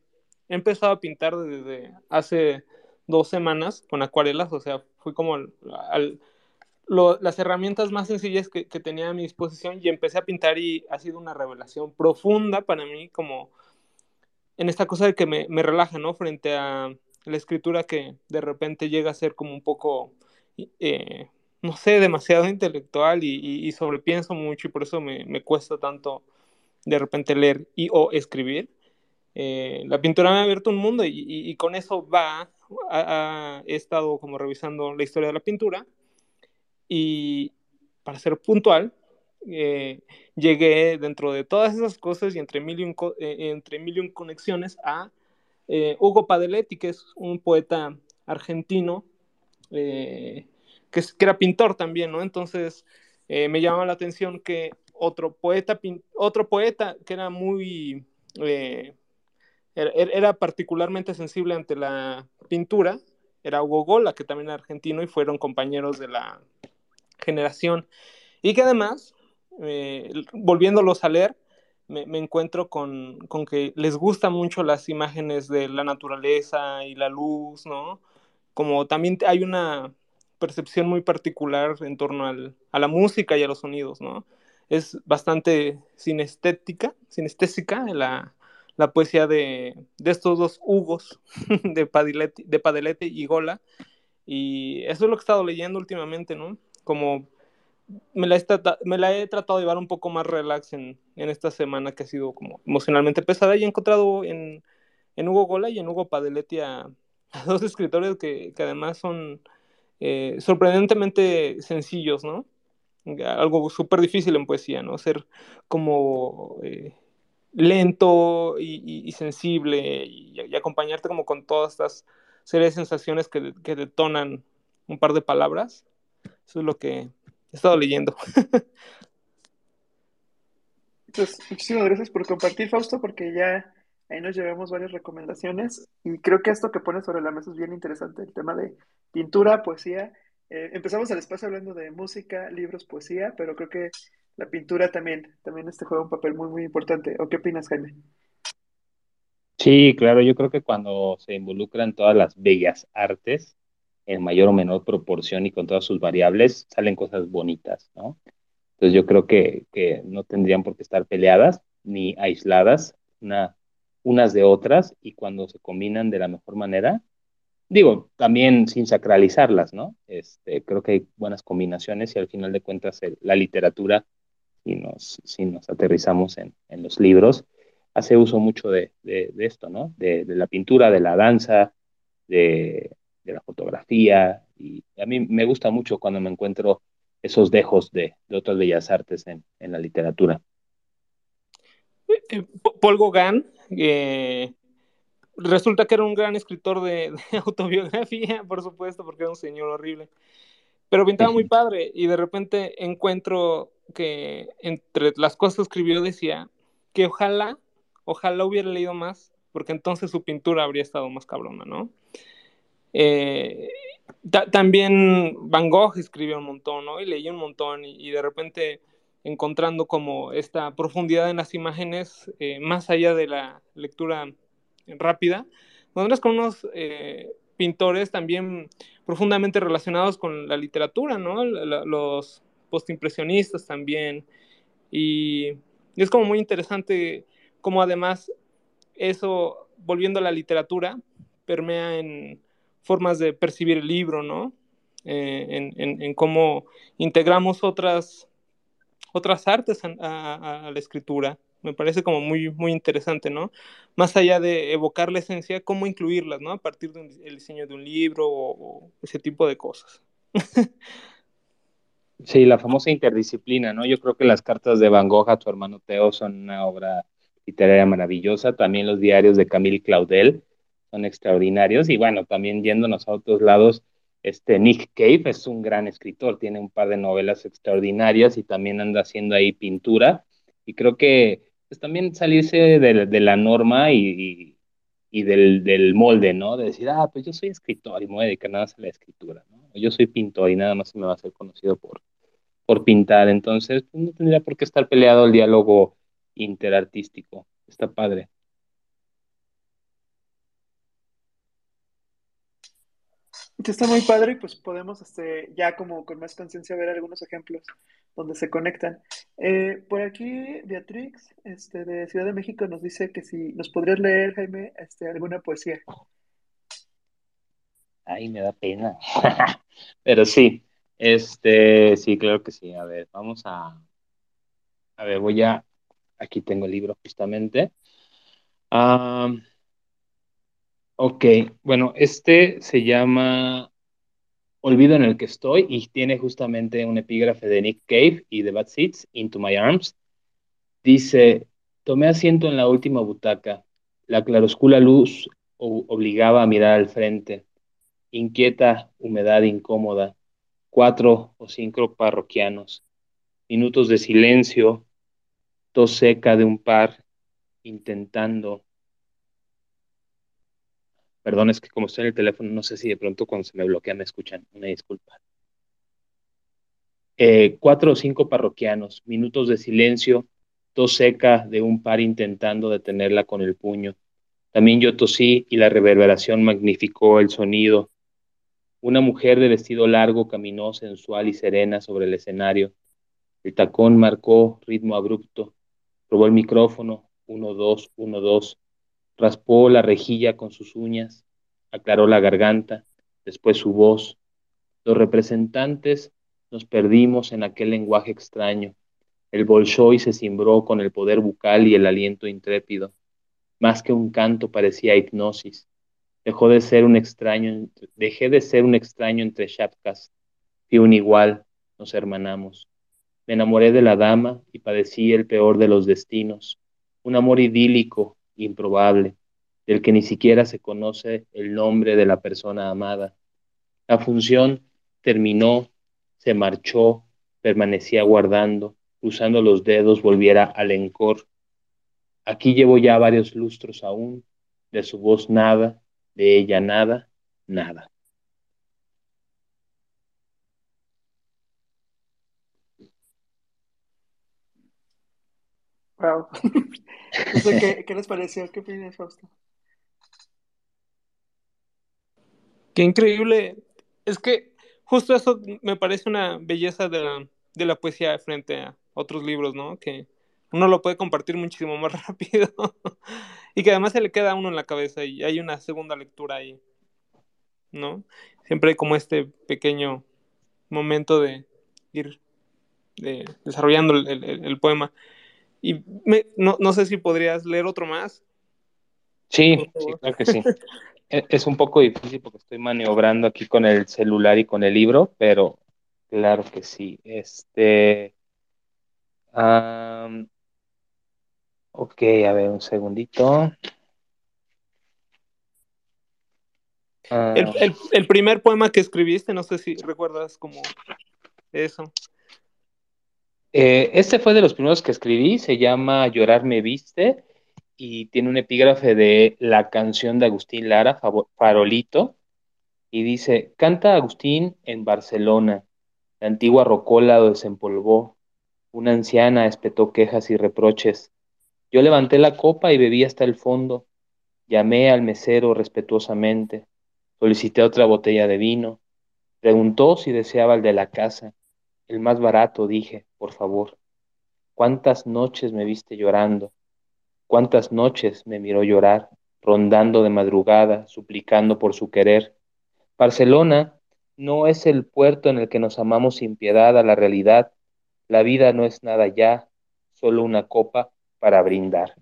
he empezado a pintar desde hace dos semanas con acuarelas, o sea, fui como las herramientas más sencillas que, tenía a mi disposición y empecé a pintar y ha sido una revelación profunda para mí, como en esta cosa de que me, me relaja, ¿no? Frente a la escritura que de repente llega a ser como un poco, eh, no sé, demasiado intelectual y, y, sobrepienso mucho y por eso me, me, cuesta tanto de repente leer y o escribir. Eh, la pintura me ha abierto un mundo y, y con eso va, he estado como revisando la historia de la pintura y para ser puntual, eh, llegué dentro de todas esas cosas y entre mil y un, entre mil y conexiones a eh, Hugo Padelletti, que es un poeta argentino, eh, que, era pintor también, ¿no? Entonces eh, me llamaba la atención que otro poeta, otro poeta que era muy, era, particularmente sensible ante la pintura, era Hugo Gola, que también era argentino y fueron compañeros de la generación. Y que además, volviéndolos a leer, me, encuentro con, que les gustan mucho las imágenes de la naturaleza y la luz, ¿no? Como también hay una percepción muy particular en torno a la música y a los sonidos, ¿no? Es bastante sinestética, sinestésica la, la poesía de, estos dos Hugos, de Padelete, de Padelete y Gola, y eso es lo que he estado leyendo últimamente, ¿no? Como me la, he tratado de llevar un poco más relax en, en, esta semana que ha sido como emocionalmente pesada y he encontrado en, en Hugo Gola y en Hugo Padeletti a, dos escritores que, que además son eh, sorprendentemente sencillos, ¿no? Algo súper difícil en poesía, ¿no? Ser como eh, lento y, sensible y, y, acompañarte como con todas estas series de sensaciones que, que detonan un par de palabras. Eso es lo que, He estado leyendo. Pues muchísimas gracias por compartir, Fausto, porque ya ahí nos llevamos varias recomendaciones y creo que esto que pones sobre la mesa es bien interesante, el tema de pintura, poesía. Eh, empezamos el espacio hablando de música, libros, poesía, pero creo que la pintura también, también este juega un papel muy, muy importante. ¿O qué opinas, Jaime? Sí, claro, yo creo que cuando se involucran todas las bellas artes, en mayor o menor proporción y con todas sus variables, salen cosas bonitas, ¿no? Entonces yo creo que, que no tendrían por qué estar peleadas ni aisladas una, unas de otras y cuando se combinan de la mejor manera, digo, también sin sacralizarlas, ¿no? Este, creo que hay buenas combinaciones y al final de cuentas la literatura, si nos, si nos aterrizamos en, en los libros, hace uso mucho de, de, de esto, ¿no? De, de, la pintura, de la danza, de, la fotografía, y a mí me gusta mucho cuando me encuentro esos dejos de, de otras bellas artes en, en la literatura. Eh, Paul Gauguin, eh, resulta que era un gran escritor de, de, autobiografía, por supuesto, porque era un señor horrible, pero pintaba muy padre y de repente encuentro que entre las cosas que escribió decía que ojalá, ojalá hubiera leído más, porque entonces su pintura habría estado más cabrona, ¿no? Eh, también Van Gogh escribió un montón, ¿no? Y leí un montón y, de repente encontrando como esta profundidad en las imágenes, eh, más allá de la lectura rápida, cuando con unos eh, pintores también profundamente relacionados con la literatura, ¿no? los postimpresionistas también. Y, y es como muy interesante cómo además eso, volviendo a la literatura, permea en formas de percibir el libro, ¿no? Eh, en, cómo integramos otras, otras artes a, la escritura. Me parece como muy, muy interesante, ¿no? Más allá de evocar la esencia, cómo incluirlas, ¿no? A partir del diseño de un libro o, ese tipo de cosas. Sí, la famosa interdisciplina, ¿no? Yo creo que las cartas de Van Gogh a tu hermano Teo son una obra literaria maravillosa. También los diarios de Camille Claudel son extraordinarios. Y bueno, también yéndonos a otros lados, este Nick Cave es un gran escritor, tiene un par de novelas extraordinarias y también anda haciendo ahí pintura. Y creo que pues, también salirse de, la norma y, y, del, del, molde, ¿no? De decir, ah, pues yo soy escritor y me voy a nada más a la escritura, ¿no? Yo soy pintor y nada más me va a ser conocido por, por pintar. Entonces, pues, no tendría por qué estar peleado el diálogo interartístico. Está padre. Está muy padre y pues podemos este, ya como con más conciencia ver algunos ejemplos donde se conectan. Eh, por aquí Beatrix este, de Ciudad de México nos dice que si nos podrías leer, Jaime, este, alguna poesía. Ay, me da pena. Pero sí, este, sí, claro que sí. A ver, vamos a, a ver, voy a, aquí tengo el libro justamente. Ah, ok, bueno, este se llama Olvido en el que estoy y tiene justamente un epígrafe de Nick Cave y de Bad Seeds, Into My Arms. Dice, tomé asiento en la última butaca. La claroscura luz obligaba a mirar al frente. Inquieta, humedad incómoda. Cuatro o cinco parroquianos. Minutos de silencio. Tos seca de un par intentando Perdón, es que como estoy en el teléfono, no sé si de pronto cuando se me bloquea me escuchan. Una disculpa. Eh, cuatro o cinco parroquianos, minutos de silencio, tos seca de un par intentando detenerla con el puño. También yo tosí y la reverberación magnificó el sonido. Una mujer de vestido largo caminó sensual y serena sobre el escenario. El tacón marcó ritmo abrupto. Probó el micrófono, uno, dos, uno, dos raspó la rejilla con sus uñas, aclaró la garganta, después su voz. Los representantes nos perdimos en aquel lenguaje extraño. El Bolshoi se cimbró con el poder bucal y el aliento intrépido. Más que un canto parecía hipnosis. Dejó de ser un extraño, dejé de ser un extraño entre chapkas. Fui un igual, nos hermanamos. Me enamoré de la dama y padecí el peor de los destinos. Un amor idílico, improbable, del que ni siquiera se conoce el nombre de la persona amada. La función terminó, se marchó, permanecía guardando, cruzando los dedos, volviera al encor. Aquí llevo ya varios lustros aún, de su voz nada, de ella nada, nada. Wow. ¿qué, les pareció? ¿Qué opinas, Fausto? Qué increíble. Es que justo eso me parece una belleza de la, de la poesía frente a otros libros, ¿no? Que uno lo puede compartir muchísimo más rápido y que además se le queda a uno en la cabeza y hay una segunda lectura ahí, ¿no? Siempre hay como este pequeño momento de ir desarrollando el poema. Y no, no, sé si podrías leer otro más. Sí, sí, claro que sí. E, es un poco difícil porque estoy maniobrando aquí con el celular y con el libro, pero claro que sí. Este. ok, a ver, un segundito. el, el, el, primer poema que escribiste, no sé si recuerdas como eso. Eh, este fue de los primeros que escribí, se llama Llorar me viste y tiene un epígrafe de la canción de Agustín Lara, Farolito, y dice, canta Agustín en Barcelona, la antigua rocola lo desempolvó, una anciana espetó quejas y reproches. Yo levanté la copa y bebí hasta el fondo, llamé al mesero respetuosamente, solicité otra botella de vino, preguntó si deseaba el de la casa, el más barato, dije, por favor. ¿Cuántas noches me viste llorando? ¿Cuántas noches me miró llorar, rondando de madrugada, suplicando por su querer? Barcelona no es el puerto en el que nos amamos sin piedad a la realidad. La vida no es nada ya, solo una copa para brindar.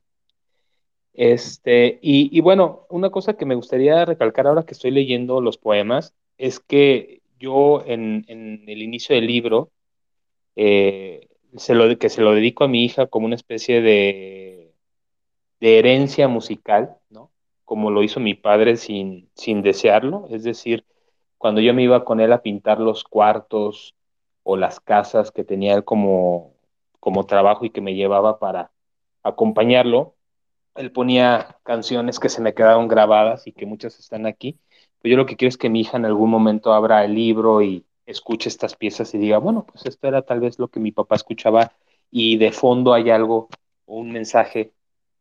Este, y, bueno, una cosa que me gustaría recalcar ahora que estoy leyendo los poemas es que yo en el inicio del libro eh, se lo, que se lo dedico a mi hija como una especie de, de herencia musical, ¿no? Como lo hizo mi padre sin, sin desearlo, es decir, cuando yo me iba con él a pintar los cuartos o las casas que tenía él como, como trabajo y que me llevaba para acompañarlo, él ponía canciones que se me quedaron grabadas y que muchas están aquí. Pues yo lo que quiero es que mi hija en algún momento abra el libro y, escuche estas piezas y diga, bueno, pues esto era tal vez lo que mi papá escuchaba y de fondo hay algo, un mensaje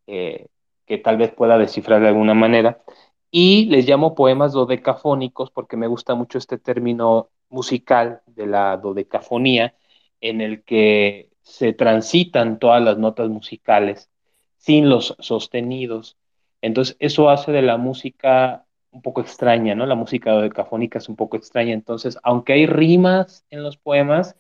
eh, que tal vez pueda descifrar de alguna manera. y les llamo poemas dodecafónicos porque me gusta mucho este término musical de la dodecafonía en el que se transitan todas las notas musicales sin los sostenidos. Entonces, eso hace de la música un poco extraña, ¿no? La música dodecafónica es un poco extraña. Entonces, aunque hay rimas en los poemas,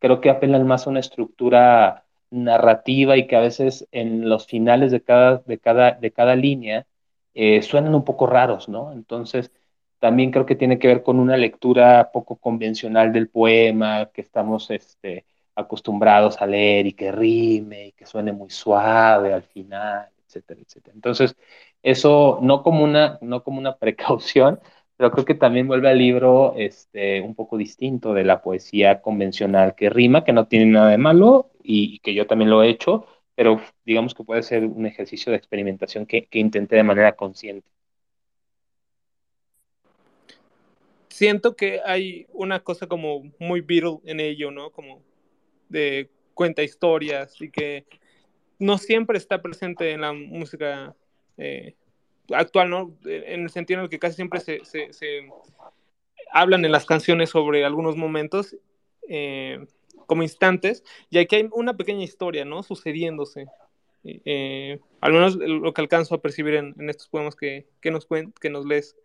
creo que apelan más a una estructura narrativa y que a veces en los finales de cada, de cada, de cada línea eh, suenan un poco raros, ¿no? Entonces, también creo que tiene que ver con una lectura poco convencional del poema, que estamos este, acostumbrados a leer y que rime y que suene muy suave al final, etcétera, etcétera. Entonces, eso no como una, no como una precaución, pero creo que también vuelve al libro este, un poco distinto de la poesía convencional que rima, que no tiene nada de malo y, que yo también lo he hecho, pero digamos que puede ser un ejercicio de experimentación que, que intenté de manera consciente. Siento que hay una cosa como muy Beatle en ello, ¿no? Como de cuenta historias y que no siempre está presente en la música eh, actual, ¿no? En el sentido en el que casi siempre se, se, hablan en las canciones sobre algunos momentos eh, como instantes, y aquí hay una pequeña historia, ¿no? Sucediéndose. Eh, al menos lo que alcanzo a percibir en, estos poemas que, que, nos, que nos lees.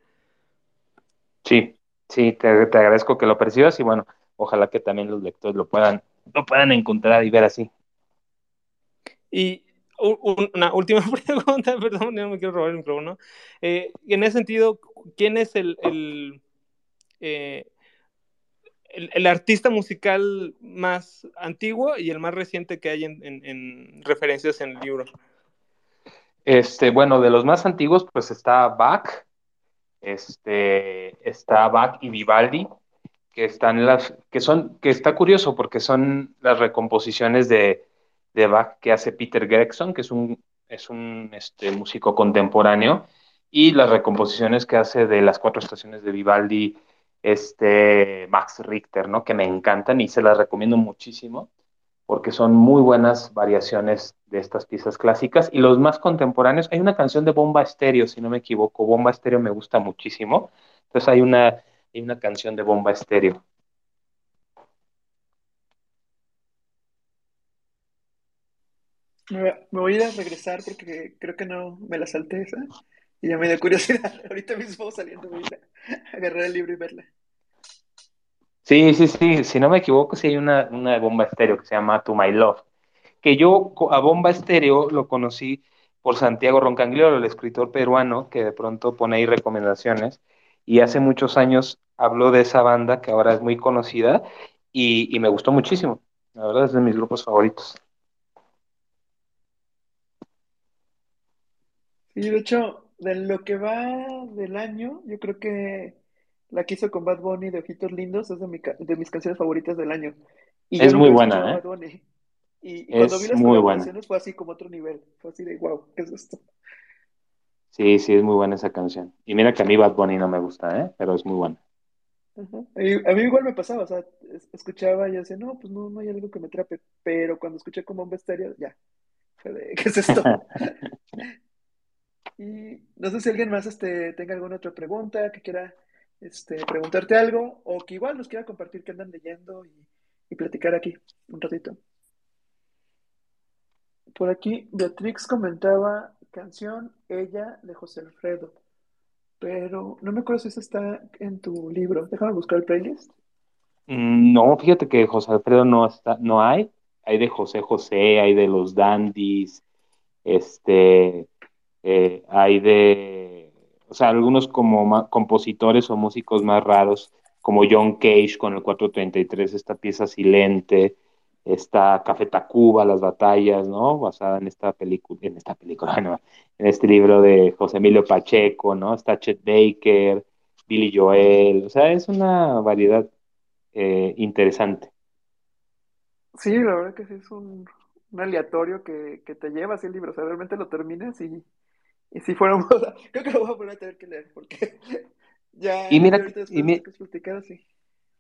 Sí, sí, te, agradezco que lo percibas y bueno, ojalá que también los lectores lo puedan, lo puedan encontrar y ver así. Y una última pregunta, perdón, no me quiero robar el micrófono. Eh, en ese sentido, ¿quién es el, eh, el, el, artista musical más antiguo y el más reciente que hay en, en, referencias en el libro? Este, bueno, de los más antiguos, pues está Bach, este, está Bach y Vivaldi, que están las, que son, que está curioso porque son las recomposiciones de de Bach que hace Peter Gregson, que es un, es un este, músico contemporáneo, y las recomposiciones que hace de las cuatro estaciones de Vivaldi, este, Max Richter, ¿no? que me encantan y se las recomiendo muchísimo porque son muy buenas variaciones de estas piezas clásicas. Y los más contemporáneos, hay una canción de Bomba Estéreo, si no me equivoco, Bomba Estéreo me gusta muchísimo. Entonces hay una, hay una canción de Bomba Estéreo. Me, voy a ir a regresar porque creo que no me la salté esa. Y ya me dio curiosidad. Ahorita mismo saliendo voy a agarrar el libro y verla. Sí, sí, sí. Si no me equivoco, sí hay una, una bomba estéreo que se llama To My Love. Que yo a bomba estéreo lo conocí por Santiago Roncangliolo, el escritor peruano, que de pronto pone ahí recomendaciones. Y hace muchos años habló de esa banda que ahora es muy conocida y, y me gustó muchísimo. La verdad es de mis grupos favoritos. Y de hecho, de lo que va del año, yo creo que la que hizo con Bad Bunny de Ojitos Lindos es de, mis canciones favoritas del año. Y es muy buena, ¿eh? Y, cuando vi las muy canciones fue así como otro nivel. Fue así de, wow, ¿qué es esto? Sí, sí, es muy buena esa canción. Y mira que a mí Bad Bunny no me gusta, ¿eh? Pero es muy buena. A, mí, igual me pasaba, o sea, escuchaba y decía, no, pues no, no hay algo que me trape. Pero cuando escuché como un estéreo, ya. ¿Qué es esto? Y no sé si alguien más este, tenga alguna otra pregunta, que quiera este, preguntarte algo, o que igual nos quiera compartir que andan leyendo y, platicar aquí un ratito. Por aquí, Beatrix comentaba canción Ella de José Alfredo, pero no me acuerdo si esa está en tu libro. Déjame buscar el playlist. Mm, no, fíjate que José Alfredo no está, no hay. Hay de José José, hay de los Dandies, este, eh, hay de, o sea, algunos como compositores o músicos más raros, como John Cage con el 433, esta pieza silente, está Café Tacuba, Las Batallas, ¿no? Basada en esta película, en esta película, no, en este libro de José Emilio Pacheco, ¿no? Está Chet Baker, Billy Joel, o sea, es una variedad eh, interesante. Sí, la verdad que sí es un, aleatorio que, que, te lleva así el libro, o sea, realmente lo terminas y y si fuera creo que lo voy a volver a tener que leer porque ya y mira, y,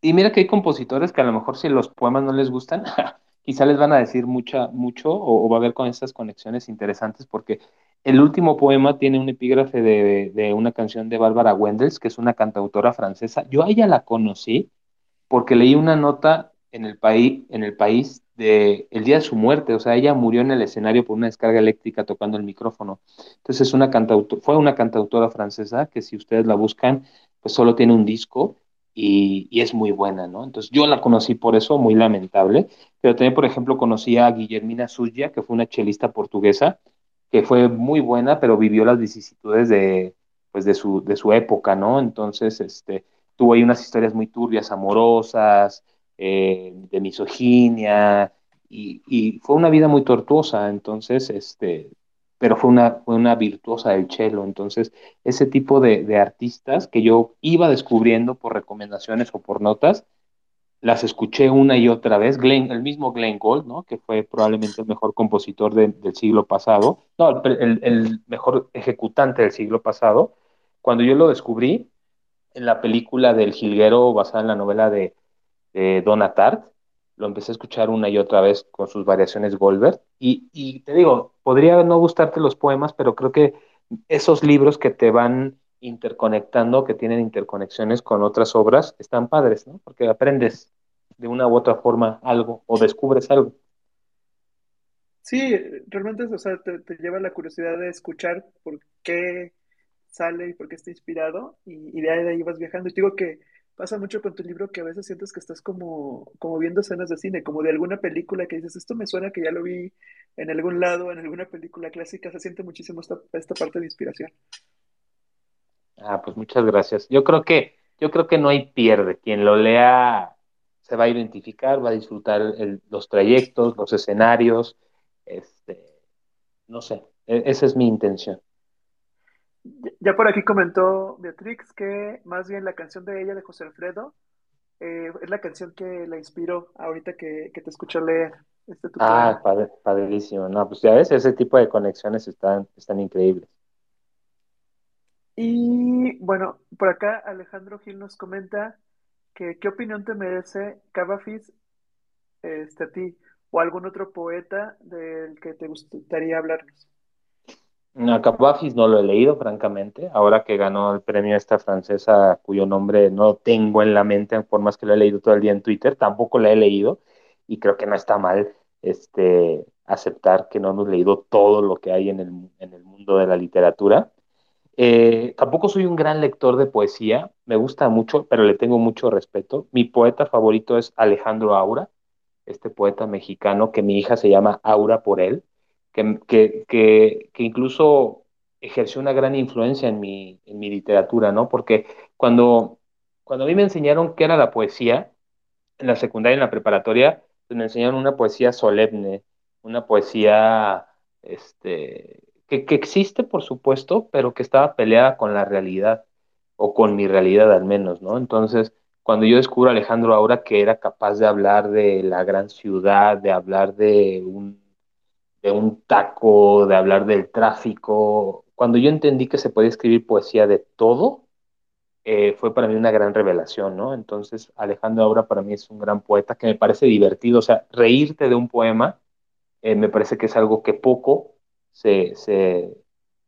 y mira que hay compositores que a lo mejor si los poemas no les gustan, quizá les van a decir mucha, mucho o, va a haber con estas conexiones interesantes porque el último poema tiene un epígrafe de, de una canción de Bárbara Wendels, que es una cantautora francesa. Yo a ella la conocí porque leí una nota en el país, en el país de el día de su muerte, o sea, ella murió en el escenario por una descarga eléctrica tocando el micrófono. Entonces una fue una cantautora francesa que si ustedes la buscan, pues solo tiene un disco y, y, es muy buena, ¿no? Entonces yo la conocí por eso, muy lamentable, pero también, por ejemplo, conocí a Guillermina Suya, que fue una chelista portuguesa, que fue muy buena, pero vivió las vicisitudes de, pues, de, su, de su época, ¿no? Entonces, este, tuvo ahí unas historias muy turbias, amorosas, eh, de misoginia, y, y, fue una vida muy tortuosa, entonces, este, pero fue una, fue una virtuosa del cello, entonces, ese tipo de, de artistas que yo iba descubriendo por recomendaciones o por notas, las escuché una y otra vez, Glenn, el mismo Glenn Gould, ¿no? que fue probablemente el mejor compositor de, del siglo pasado, no, el, el, mejor ejecutante del siglo pasado, cuando yo lo descubrí en la película del Jilguero basada en la novela de, de Donna lo empecé a escuchar una y otra vez con sus variaciones Goldberg, y, y te digo, podría no gustarte los poemas, pero creo que esos libros que te van interconectando, que tienen interconexiones con otras obras, están padres, ¿no? Porque aprendes de una u otra forma algo o descubres algo. Sí, realmente o sea, te, te, lleva la curiosidad de escuchar por qué sale y por qué está inspirado y, y de, ahí, de ahí vas viajando. Y te digo que pasa mucho con tu libro que a veces sientes que estás como, como viendo escenas de cine, como de alguna película que dices, esto me suena que ya lo vi en algún lado, en alguna película clásica, se siente muchísimo esta, esta parte de inspiración. Ah, pues muchas gracias. Yo creo que, yo creo que no hay pierde. Quien lo lea se va a identificar, va a disfrutar los trayectos, los escenarios. Este, no sé, e, esa es mi intención. Ya por aquí comentó Beatrix que más bien la canción de ella, de José Alfredo, eh, es la canción que la inspiró ahorita que, que te escucho leer. Este ah, padre, padrísimo. No, pues ya ves, ese tipo de conexiones están, están increíbles. Y bueno, por acá Alejandro Gil nos comenta que qué opinión te merece Cavafis este, a ti o algún otro poeta del que te gustaría hablarnos. No, Cavafis no lo he leído, francamente. Ahora que ganó el premio esta francesa, cuyo nombre no tengo en la mente, por más que lo he leído todo el día en Twitter, tampoco la he leído y creo que no está mal este, aceptar que no hemos leído todo lo que hay en el, en el mundo de la literatura. Eh, tampoco soy un gran lector de poesía, me gusta mucho, pero le tengo mucho respeto. Mi poeta favorito es Alejandro Aura, este poeta mexicano que mi hija se llama Aura por él, que, que, que, incluso ejerció una gran influencia en mi, en mi literatura, ¿no? Porque cuando, cuando a mí me enseñaron qué era la poesía, en la secundaria, en la preparatoria, pues me enseñaron una poesía solemne, una poesía este, que, que, existe, por supuesto, pero que estaba peleada con la realidad, o con mi realidad al menos, ¿no? Entonces, cuando yo descubro a Alejandro ahora que era capaz de hablar de la gran ciudad, de hablar de un, un taco, de hablar del tráfico, cuando yo entendí que se podía escribir poesía de todo, eh, fue para mí una gran revelación, ¿no? Entonces, Alejandro Aura para mí es un gran poeta que me parece divertido, o sea, reírte de un poema eh, me parece que es algo que poco se, se,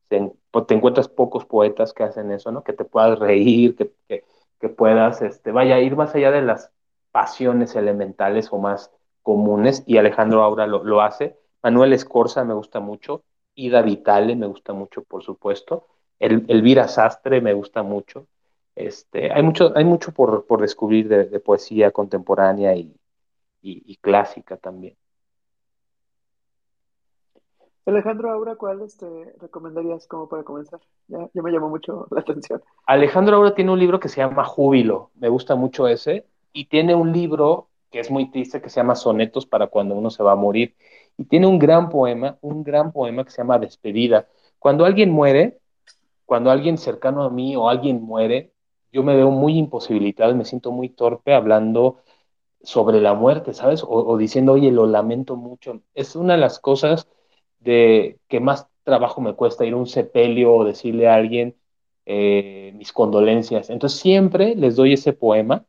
te encuentras pocos poetas que hacen eso, ¿no? Que te puedas reír, que, que, que puedas, este, vaya ir más allá de las pasiones elementales o más comunes, y Alejandro Aura lo, lo hace. Manuel Escorza me gusta mucho, Ida Vitale me gusta mucho, por supuesto, El, Elvira Sastre me gusta mucho. Este, hay mucho, hay mucho por, por descubrir de, de, poesía contemporánea y, y, y clásica también. Alejandro Aura, ¿cuál este, recomendarías como para comenzar? Ya, ya, me llamó mucho la atención. Alejandro Aura tiene un libro que se llama Júbilo, me gusta mucho ese, y tiene un libro que es muy triste que se llama Sonetos para cuando uno se va a morir, y tiene un gran poema, un gran poema que se llama Despedida. Cuando alguien muere, cuando alguien cercano a mí o alguien muere, yo me veo muy imposibilitado, me siento muy torpe hablando sobre la muerte, ¿sabes? O, o diciendo, oye, lo lamento mucho. Es una de las cosas de que más trabajo me cuesta ir a un sepelio o decirle a alguien eh, mis condolencias. Entonces siempre les doy ese poema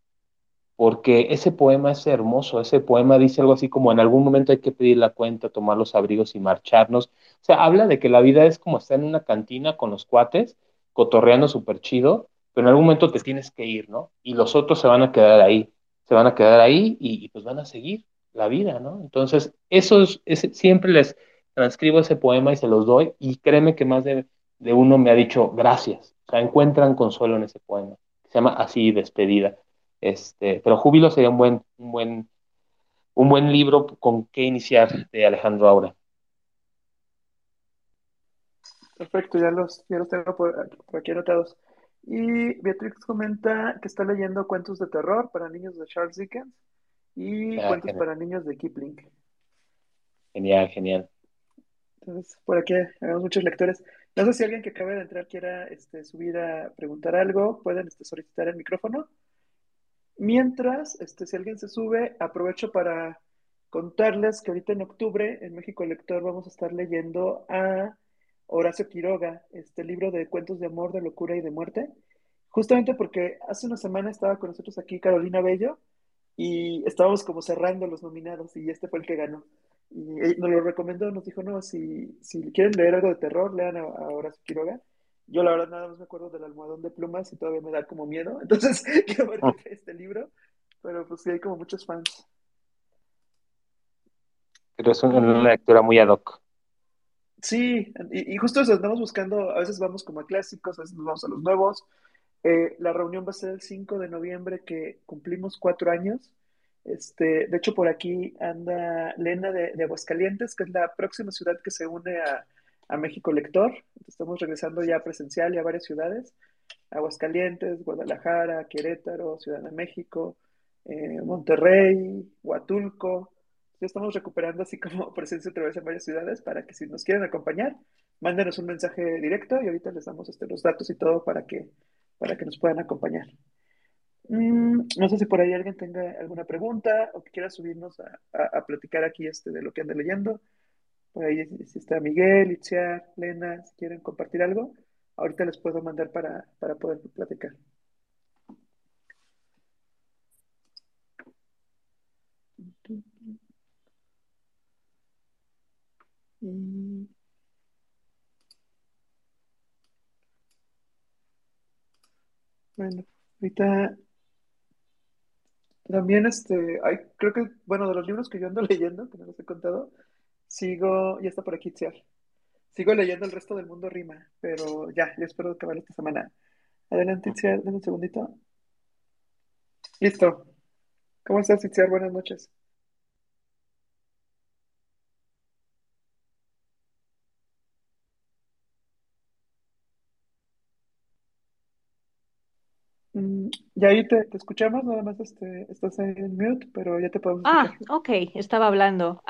porque ese poema es hermoso, ese poema dice algo así como en algún momento hay que pedir la cuenta, tomar los abrigos y marcharnos. O sea, habla de que la vida es como estar en una cantina con los cuates, cotorreando súper chido, pero en algún momento te tienes que ir, ¿no? Y los otros se van a quedar ahí, se van a quedar ahí y, pues van a seguir la vida, ¿no? Entonces, eso es, siempre les transcribo ese poema y se los doy y créeme que más de, de uno me ha dicho gracias, o sea, encuentran consuelo en ese poema, se llama así, despedida. Este, pero Júbilo sería un buen, un buen, un buen libro con que iniciar de Alejandro Aura. Perfecto, ya los, ya los tengo por, aquí anotados. Y Beatriz comenta que está leyendo cuentos de terror para niños de Charles Dickens y ah, cuentos para niños de Kipling. Genial, genial. Entonces, por aquí tenemos muchos lectores. No sé si alguien que acabe de entrar quiera este, subir a preguntar algo, pueden este, solicitar el micrófono. Mientras, este, si alguien se sube, aprovecho para contarles que ahorita en octubre en México Lector vamos a estar leyendo a Horacio Quiroga, este libro de cuentos de amor, de locura y de muerte, justamente porque hace una semana estaba con nosotros aquí Carolina Bello y estábamos como cerrando los nominados y este fue el que ganó. Y nos lo recomendó, nos dijo, no, si, si quieren leer algo de terror, lean a Horacio Quiroga. Yo la verdad nada más me acuerdo del almohadón de plumas y todavía me da como miedo. Entonces quiero ver ah. este libro. Pero pues sí hay como muchos fans. Pero es una lectura muy ad hoc. Sí, y, justo eso, andamos buscando, a veces vamos como a clásicos, a veces nos vamos a los nuevos. Eh, la reunión va a ser el 5 de noviembre, que cumplimos cuatro años. Este, de hecho, por aquí anda Lena de, de Aguascalientes, que es la próxima ciudad que se une a, a México Lector. Estamos regresando ya presencial y a varias ciudades. Aguascalientes, Guadalajara, Querétaro, Ciudad de México, eh, Monterrey, Huatulco. Ya estamos recuperando así como presencia otra vez en varias ciudades para que si nos quieren acompañar, mándenos un mensaje directo y ahorita les damos este, los datos y todo para que, para que nos puedan acompañar. Mm, no sé si por ahí alguien tenga alguna pregunta o que quiera subirnos a, a platicar aquí este, de lo que ande leyendo. Por ahí está Miguel, Itziar, Lena, si quieren compartir algo, ahorita les puedo mandar para, para poder platicar. Bueno, ahorita también este, hay, creo que, bueno, de los libros que yo ando leyendo, que no los he contado, Sigo, ya está por aquí Tziar. Sigo leyendo el resto del mundo rima, pero ya, yo espero acabar esta semana. Adelante, Tziar, dame un segundito. Listo. ¿Cómo estás, Itziar? Buenas noches. Mm, ya ahí te, escuchamos, nada más este, estás en mute, pero ya te podemos Ah, ok, estaba hablando.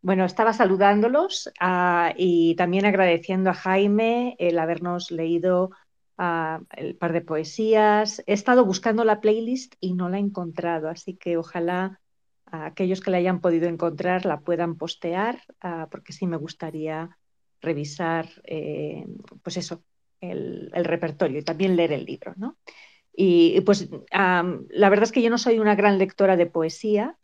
Bueno, estaba saludándolos ah, y también agradeciendo a Jaime el habernos leído ah, el par de poesías. He estado buscando la playlist y no la he encontrado, así que ojalá aquellos que la hayan podido encontrar la puedan postear, ah, porque sí me gustaría revisar, eh, pues eso, el, repertorio y también leer el libro, ¿no? Y pues la verdad es que yo no soy una gran lectora de poesía,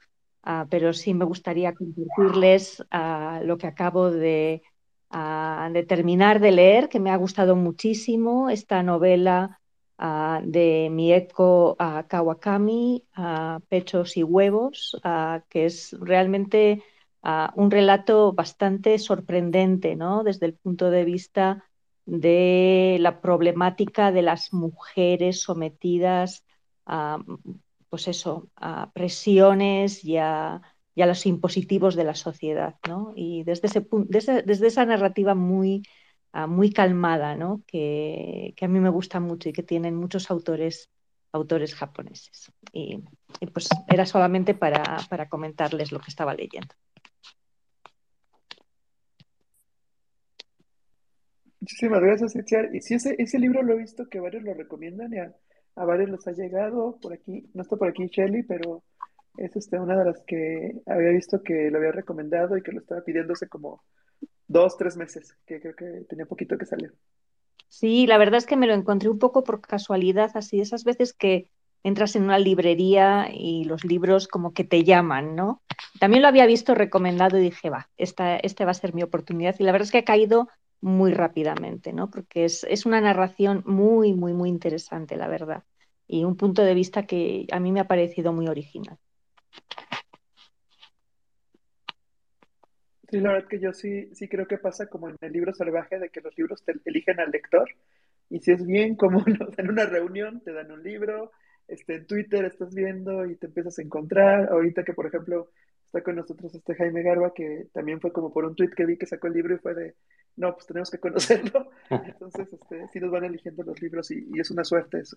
Ah, pero sí me gustaría compartirles ah, lo que acabo de, ah, de, terminar de leer, que me ha gustado muchísimo, esta novela de Mieko Kawakami, Pechos y Huevos, que es realmente un relato bastante sorprendente, ¿no? desde el punto de vista de la problemática de las mujeres sometidas a pues eso, a presiones y a, los impositivos de la sociedad, ¿no? Y desde, ese, desde, desde esa narrativa muy, ah, muy calmada, ¿no? Que, a mí me gusta mucho y que tienen muchos autores, autores japoneses. Y, pues era solamente para, comentarles lo que estaba leyendo. Muchísimas gracias, Y sí, ese, ese libro lo he visto que varios lo recomiendan y varios les ha llegado, por aquí, no está por aquí Shelly, pero es este, una de las que había visto que lo había recomendado y que lo estaba pidiéndose como dos, tres meses, que creo que tenía poquito que salir. Sí, la verdad es que me lo encontré un poco por casualidad, así esas veces que entras en una librería y los libros como que te llaman, ¿no? También lo había visto recomendado y dije, va, esta, esta va a ser mi oportunidad. Y la verdad es que ha caído muy rápidamente, ¿no? Porque es, es una narración muy, muy, muy interesante, la verdad. Y un punto de vista que a mí me ha parecido muy original. Sí, la verdad que yo sí, sí creo que pasa como en el libro salvaje, de que los libros te eligen al lector. Y si es bien como en una reunión, te dan un libro, este, en Twitter estás viendo y te empiezas a encontrar. Ahorita que, por ejemplo, está con nosotros este Jaime Garba, que también fue como por un tweet que vi que sacó el libro y fue de, no, pues tenemos que conocerlo. Entonces, este, sí nos van eligiendo los libros y, y es una suerte eso.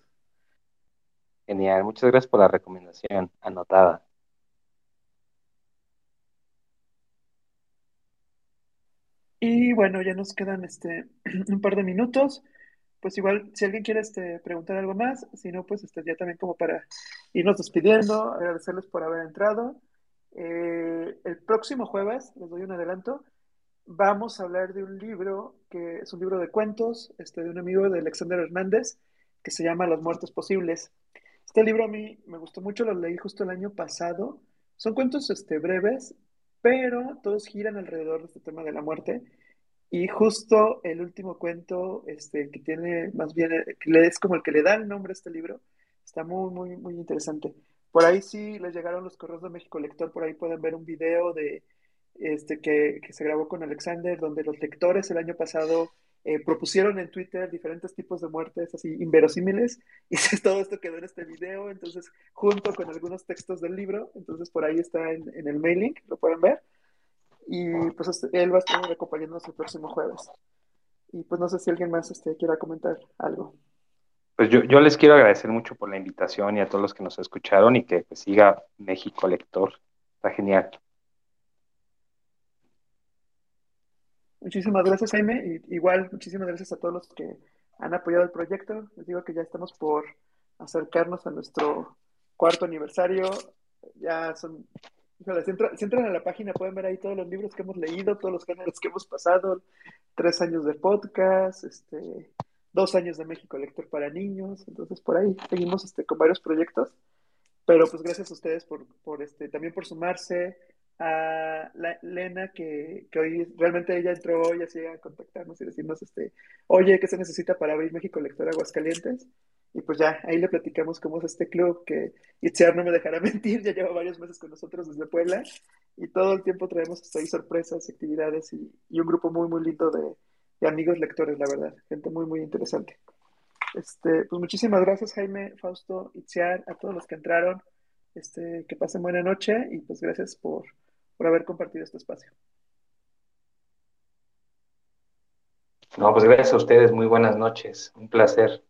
Genial, muchas gracias por la recomendación, anotada. Y bueno, ya nos quedan este, un par de minutos pues igual, si alguien quiere este, preguntar algo más, si no, pues este, ya también como para irnos despidiendo, agradecerles por haber entrado. Eh, el próximo jueves, les doy un adelanto, vamos a hablar de un libro que es un libro de cuentos este, de un amigo de Alexander Hernández que se llama Las muertes posibles. Este libro a mí me gustó mucho, lo leí justo el año pasado. Son cuentos este, breves, pero todos giran alrededor de este tema de la muerte. Y justo el último cuento, este, que tiene más bien, eh, que es como el que le da el nombre a este libro, está muy, muy, muy interesante. Por ahí sí les llegaron los correos de México Lector, por ahí pueden ver un video de este que, se grabó con Alexander, donde los lectores el año pasado eh, propusieron en Twitter diferentes tipos de muertes así inverosímiles, y todo esto quedó en este video, entonces junto con algunos textos del libro, entonces por ahí está en, en el mailing, lo pueden ver. Y pues este, él va a estar acompañándonos el próximo jueves. Y pues no sé si alguien más este, quiera comentar algo. Pues yo, yo les quiero agradecer mucho por la invitación y a todos los que nos escucharon y que pues, siga México Lector. Está genial. Muchísimas gracias, Jaime. Y igual, muchísimas gracias a todos los que han apoyado el proyecto. Les digo que ya estamos por acercarnos a nuestro cuarto aniversario. Ya son si, entran a la página pueden ver ahí todos los libros que hemos leído, todos los géneros que hemos pasado, tres años de podcast, este, dos años de México Lector para niños, entonces por ahí seguimos este, con varios proyectos, pero pues gracias a ustedes por, por este, también por sumarse, a la, Lena que, que, hoy realmente ella entró hoy así a contactarnos y decirnos este oye qué se necesita para abrir México Lector Aguascalientes y pues ya, ahí le platicamos cómo es este club, que Itziar no me dejará mentir, ya lleva varios meses con nosotros desde Puebla, y todo el tiempo traemos ahí sorpresas, actividades y, y un grupo muy, muy lindo de, de, amigos lectores, la verdad, gente muy, muy interesante. Este, pues muchísimas gracias, Jaime, Fausto, Itziar, a todos los que entraron, este, que pasen buena noche y pues gracias por, por haber compartido este espacio. No, pues gracias a ustedes, muy buenas noches, un placer.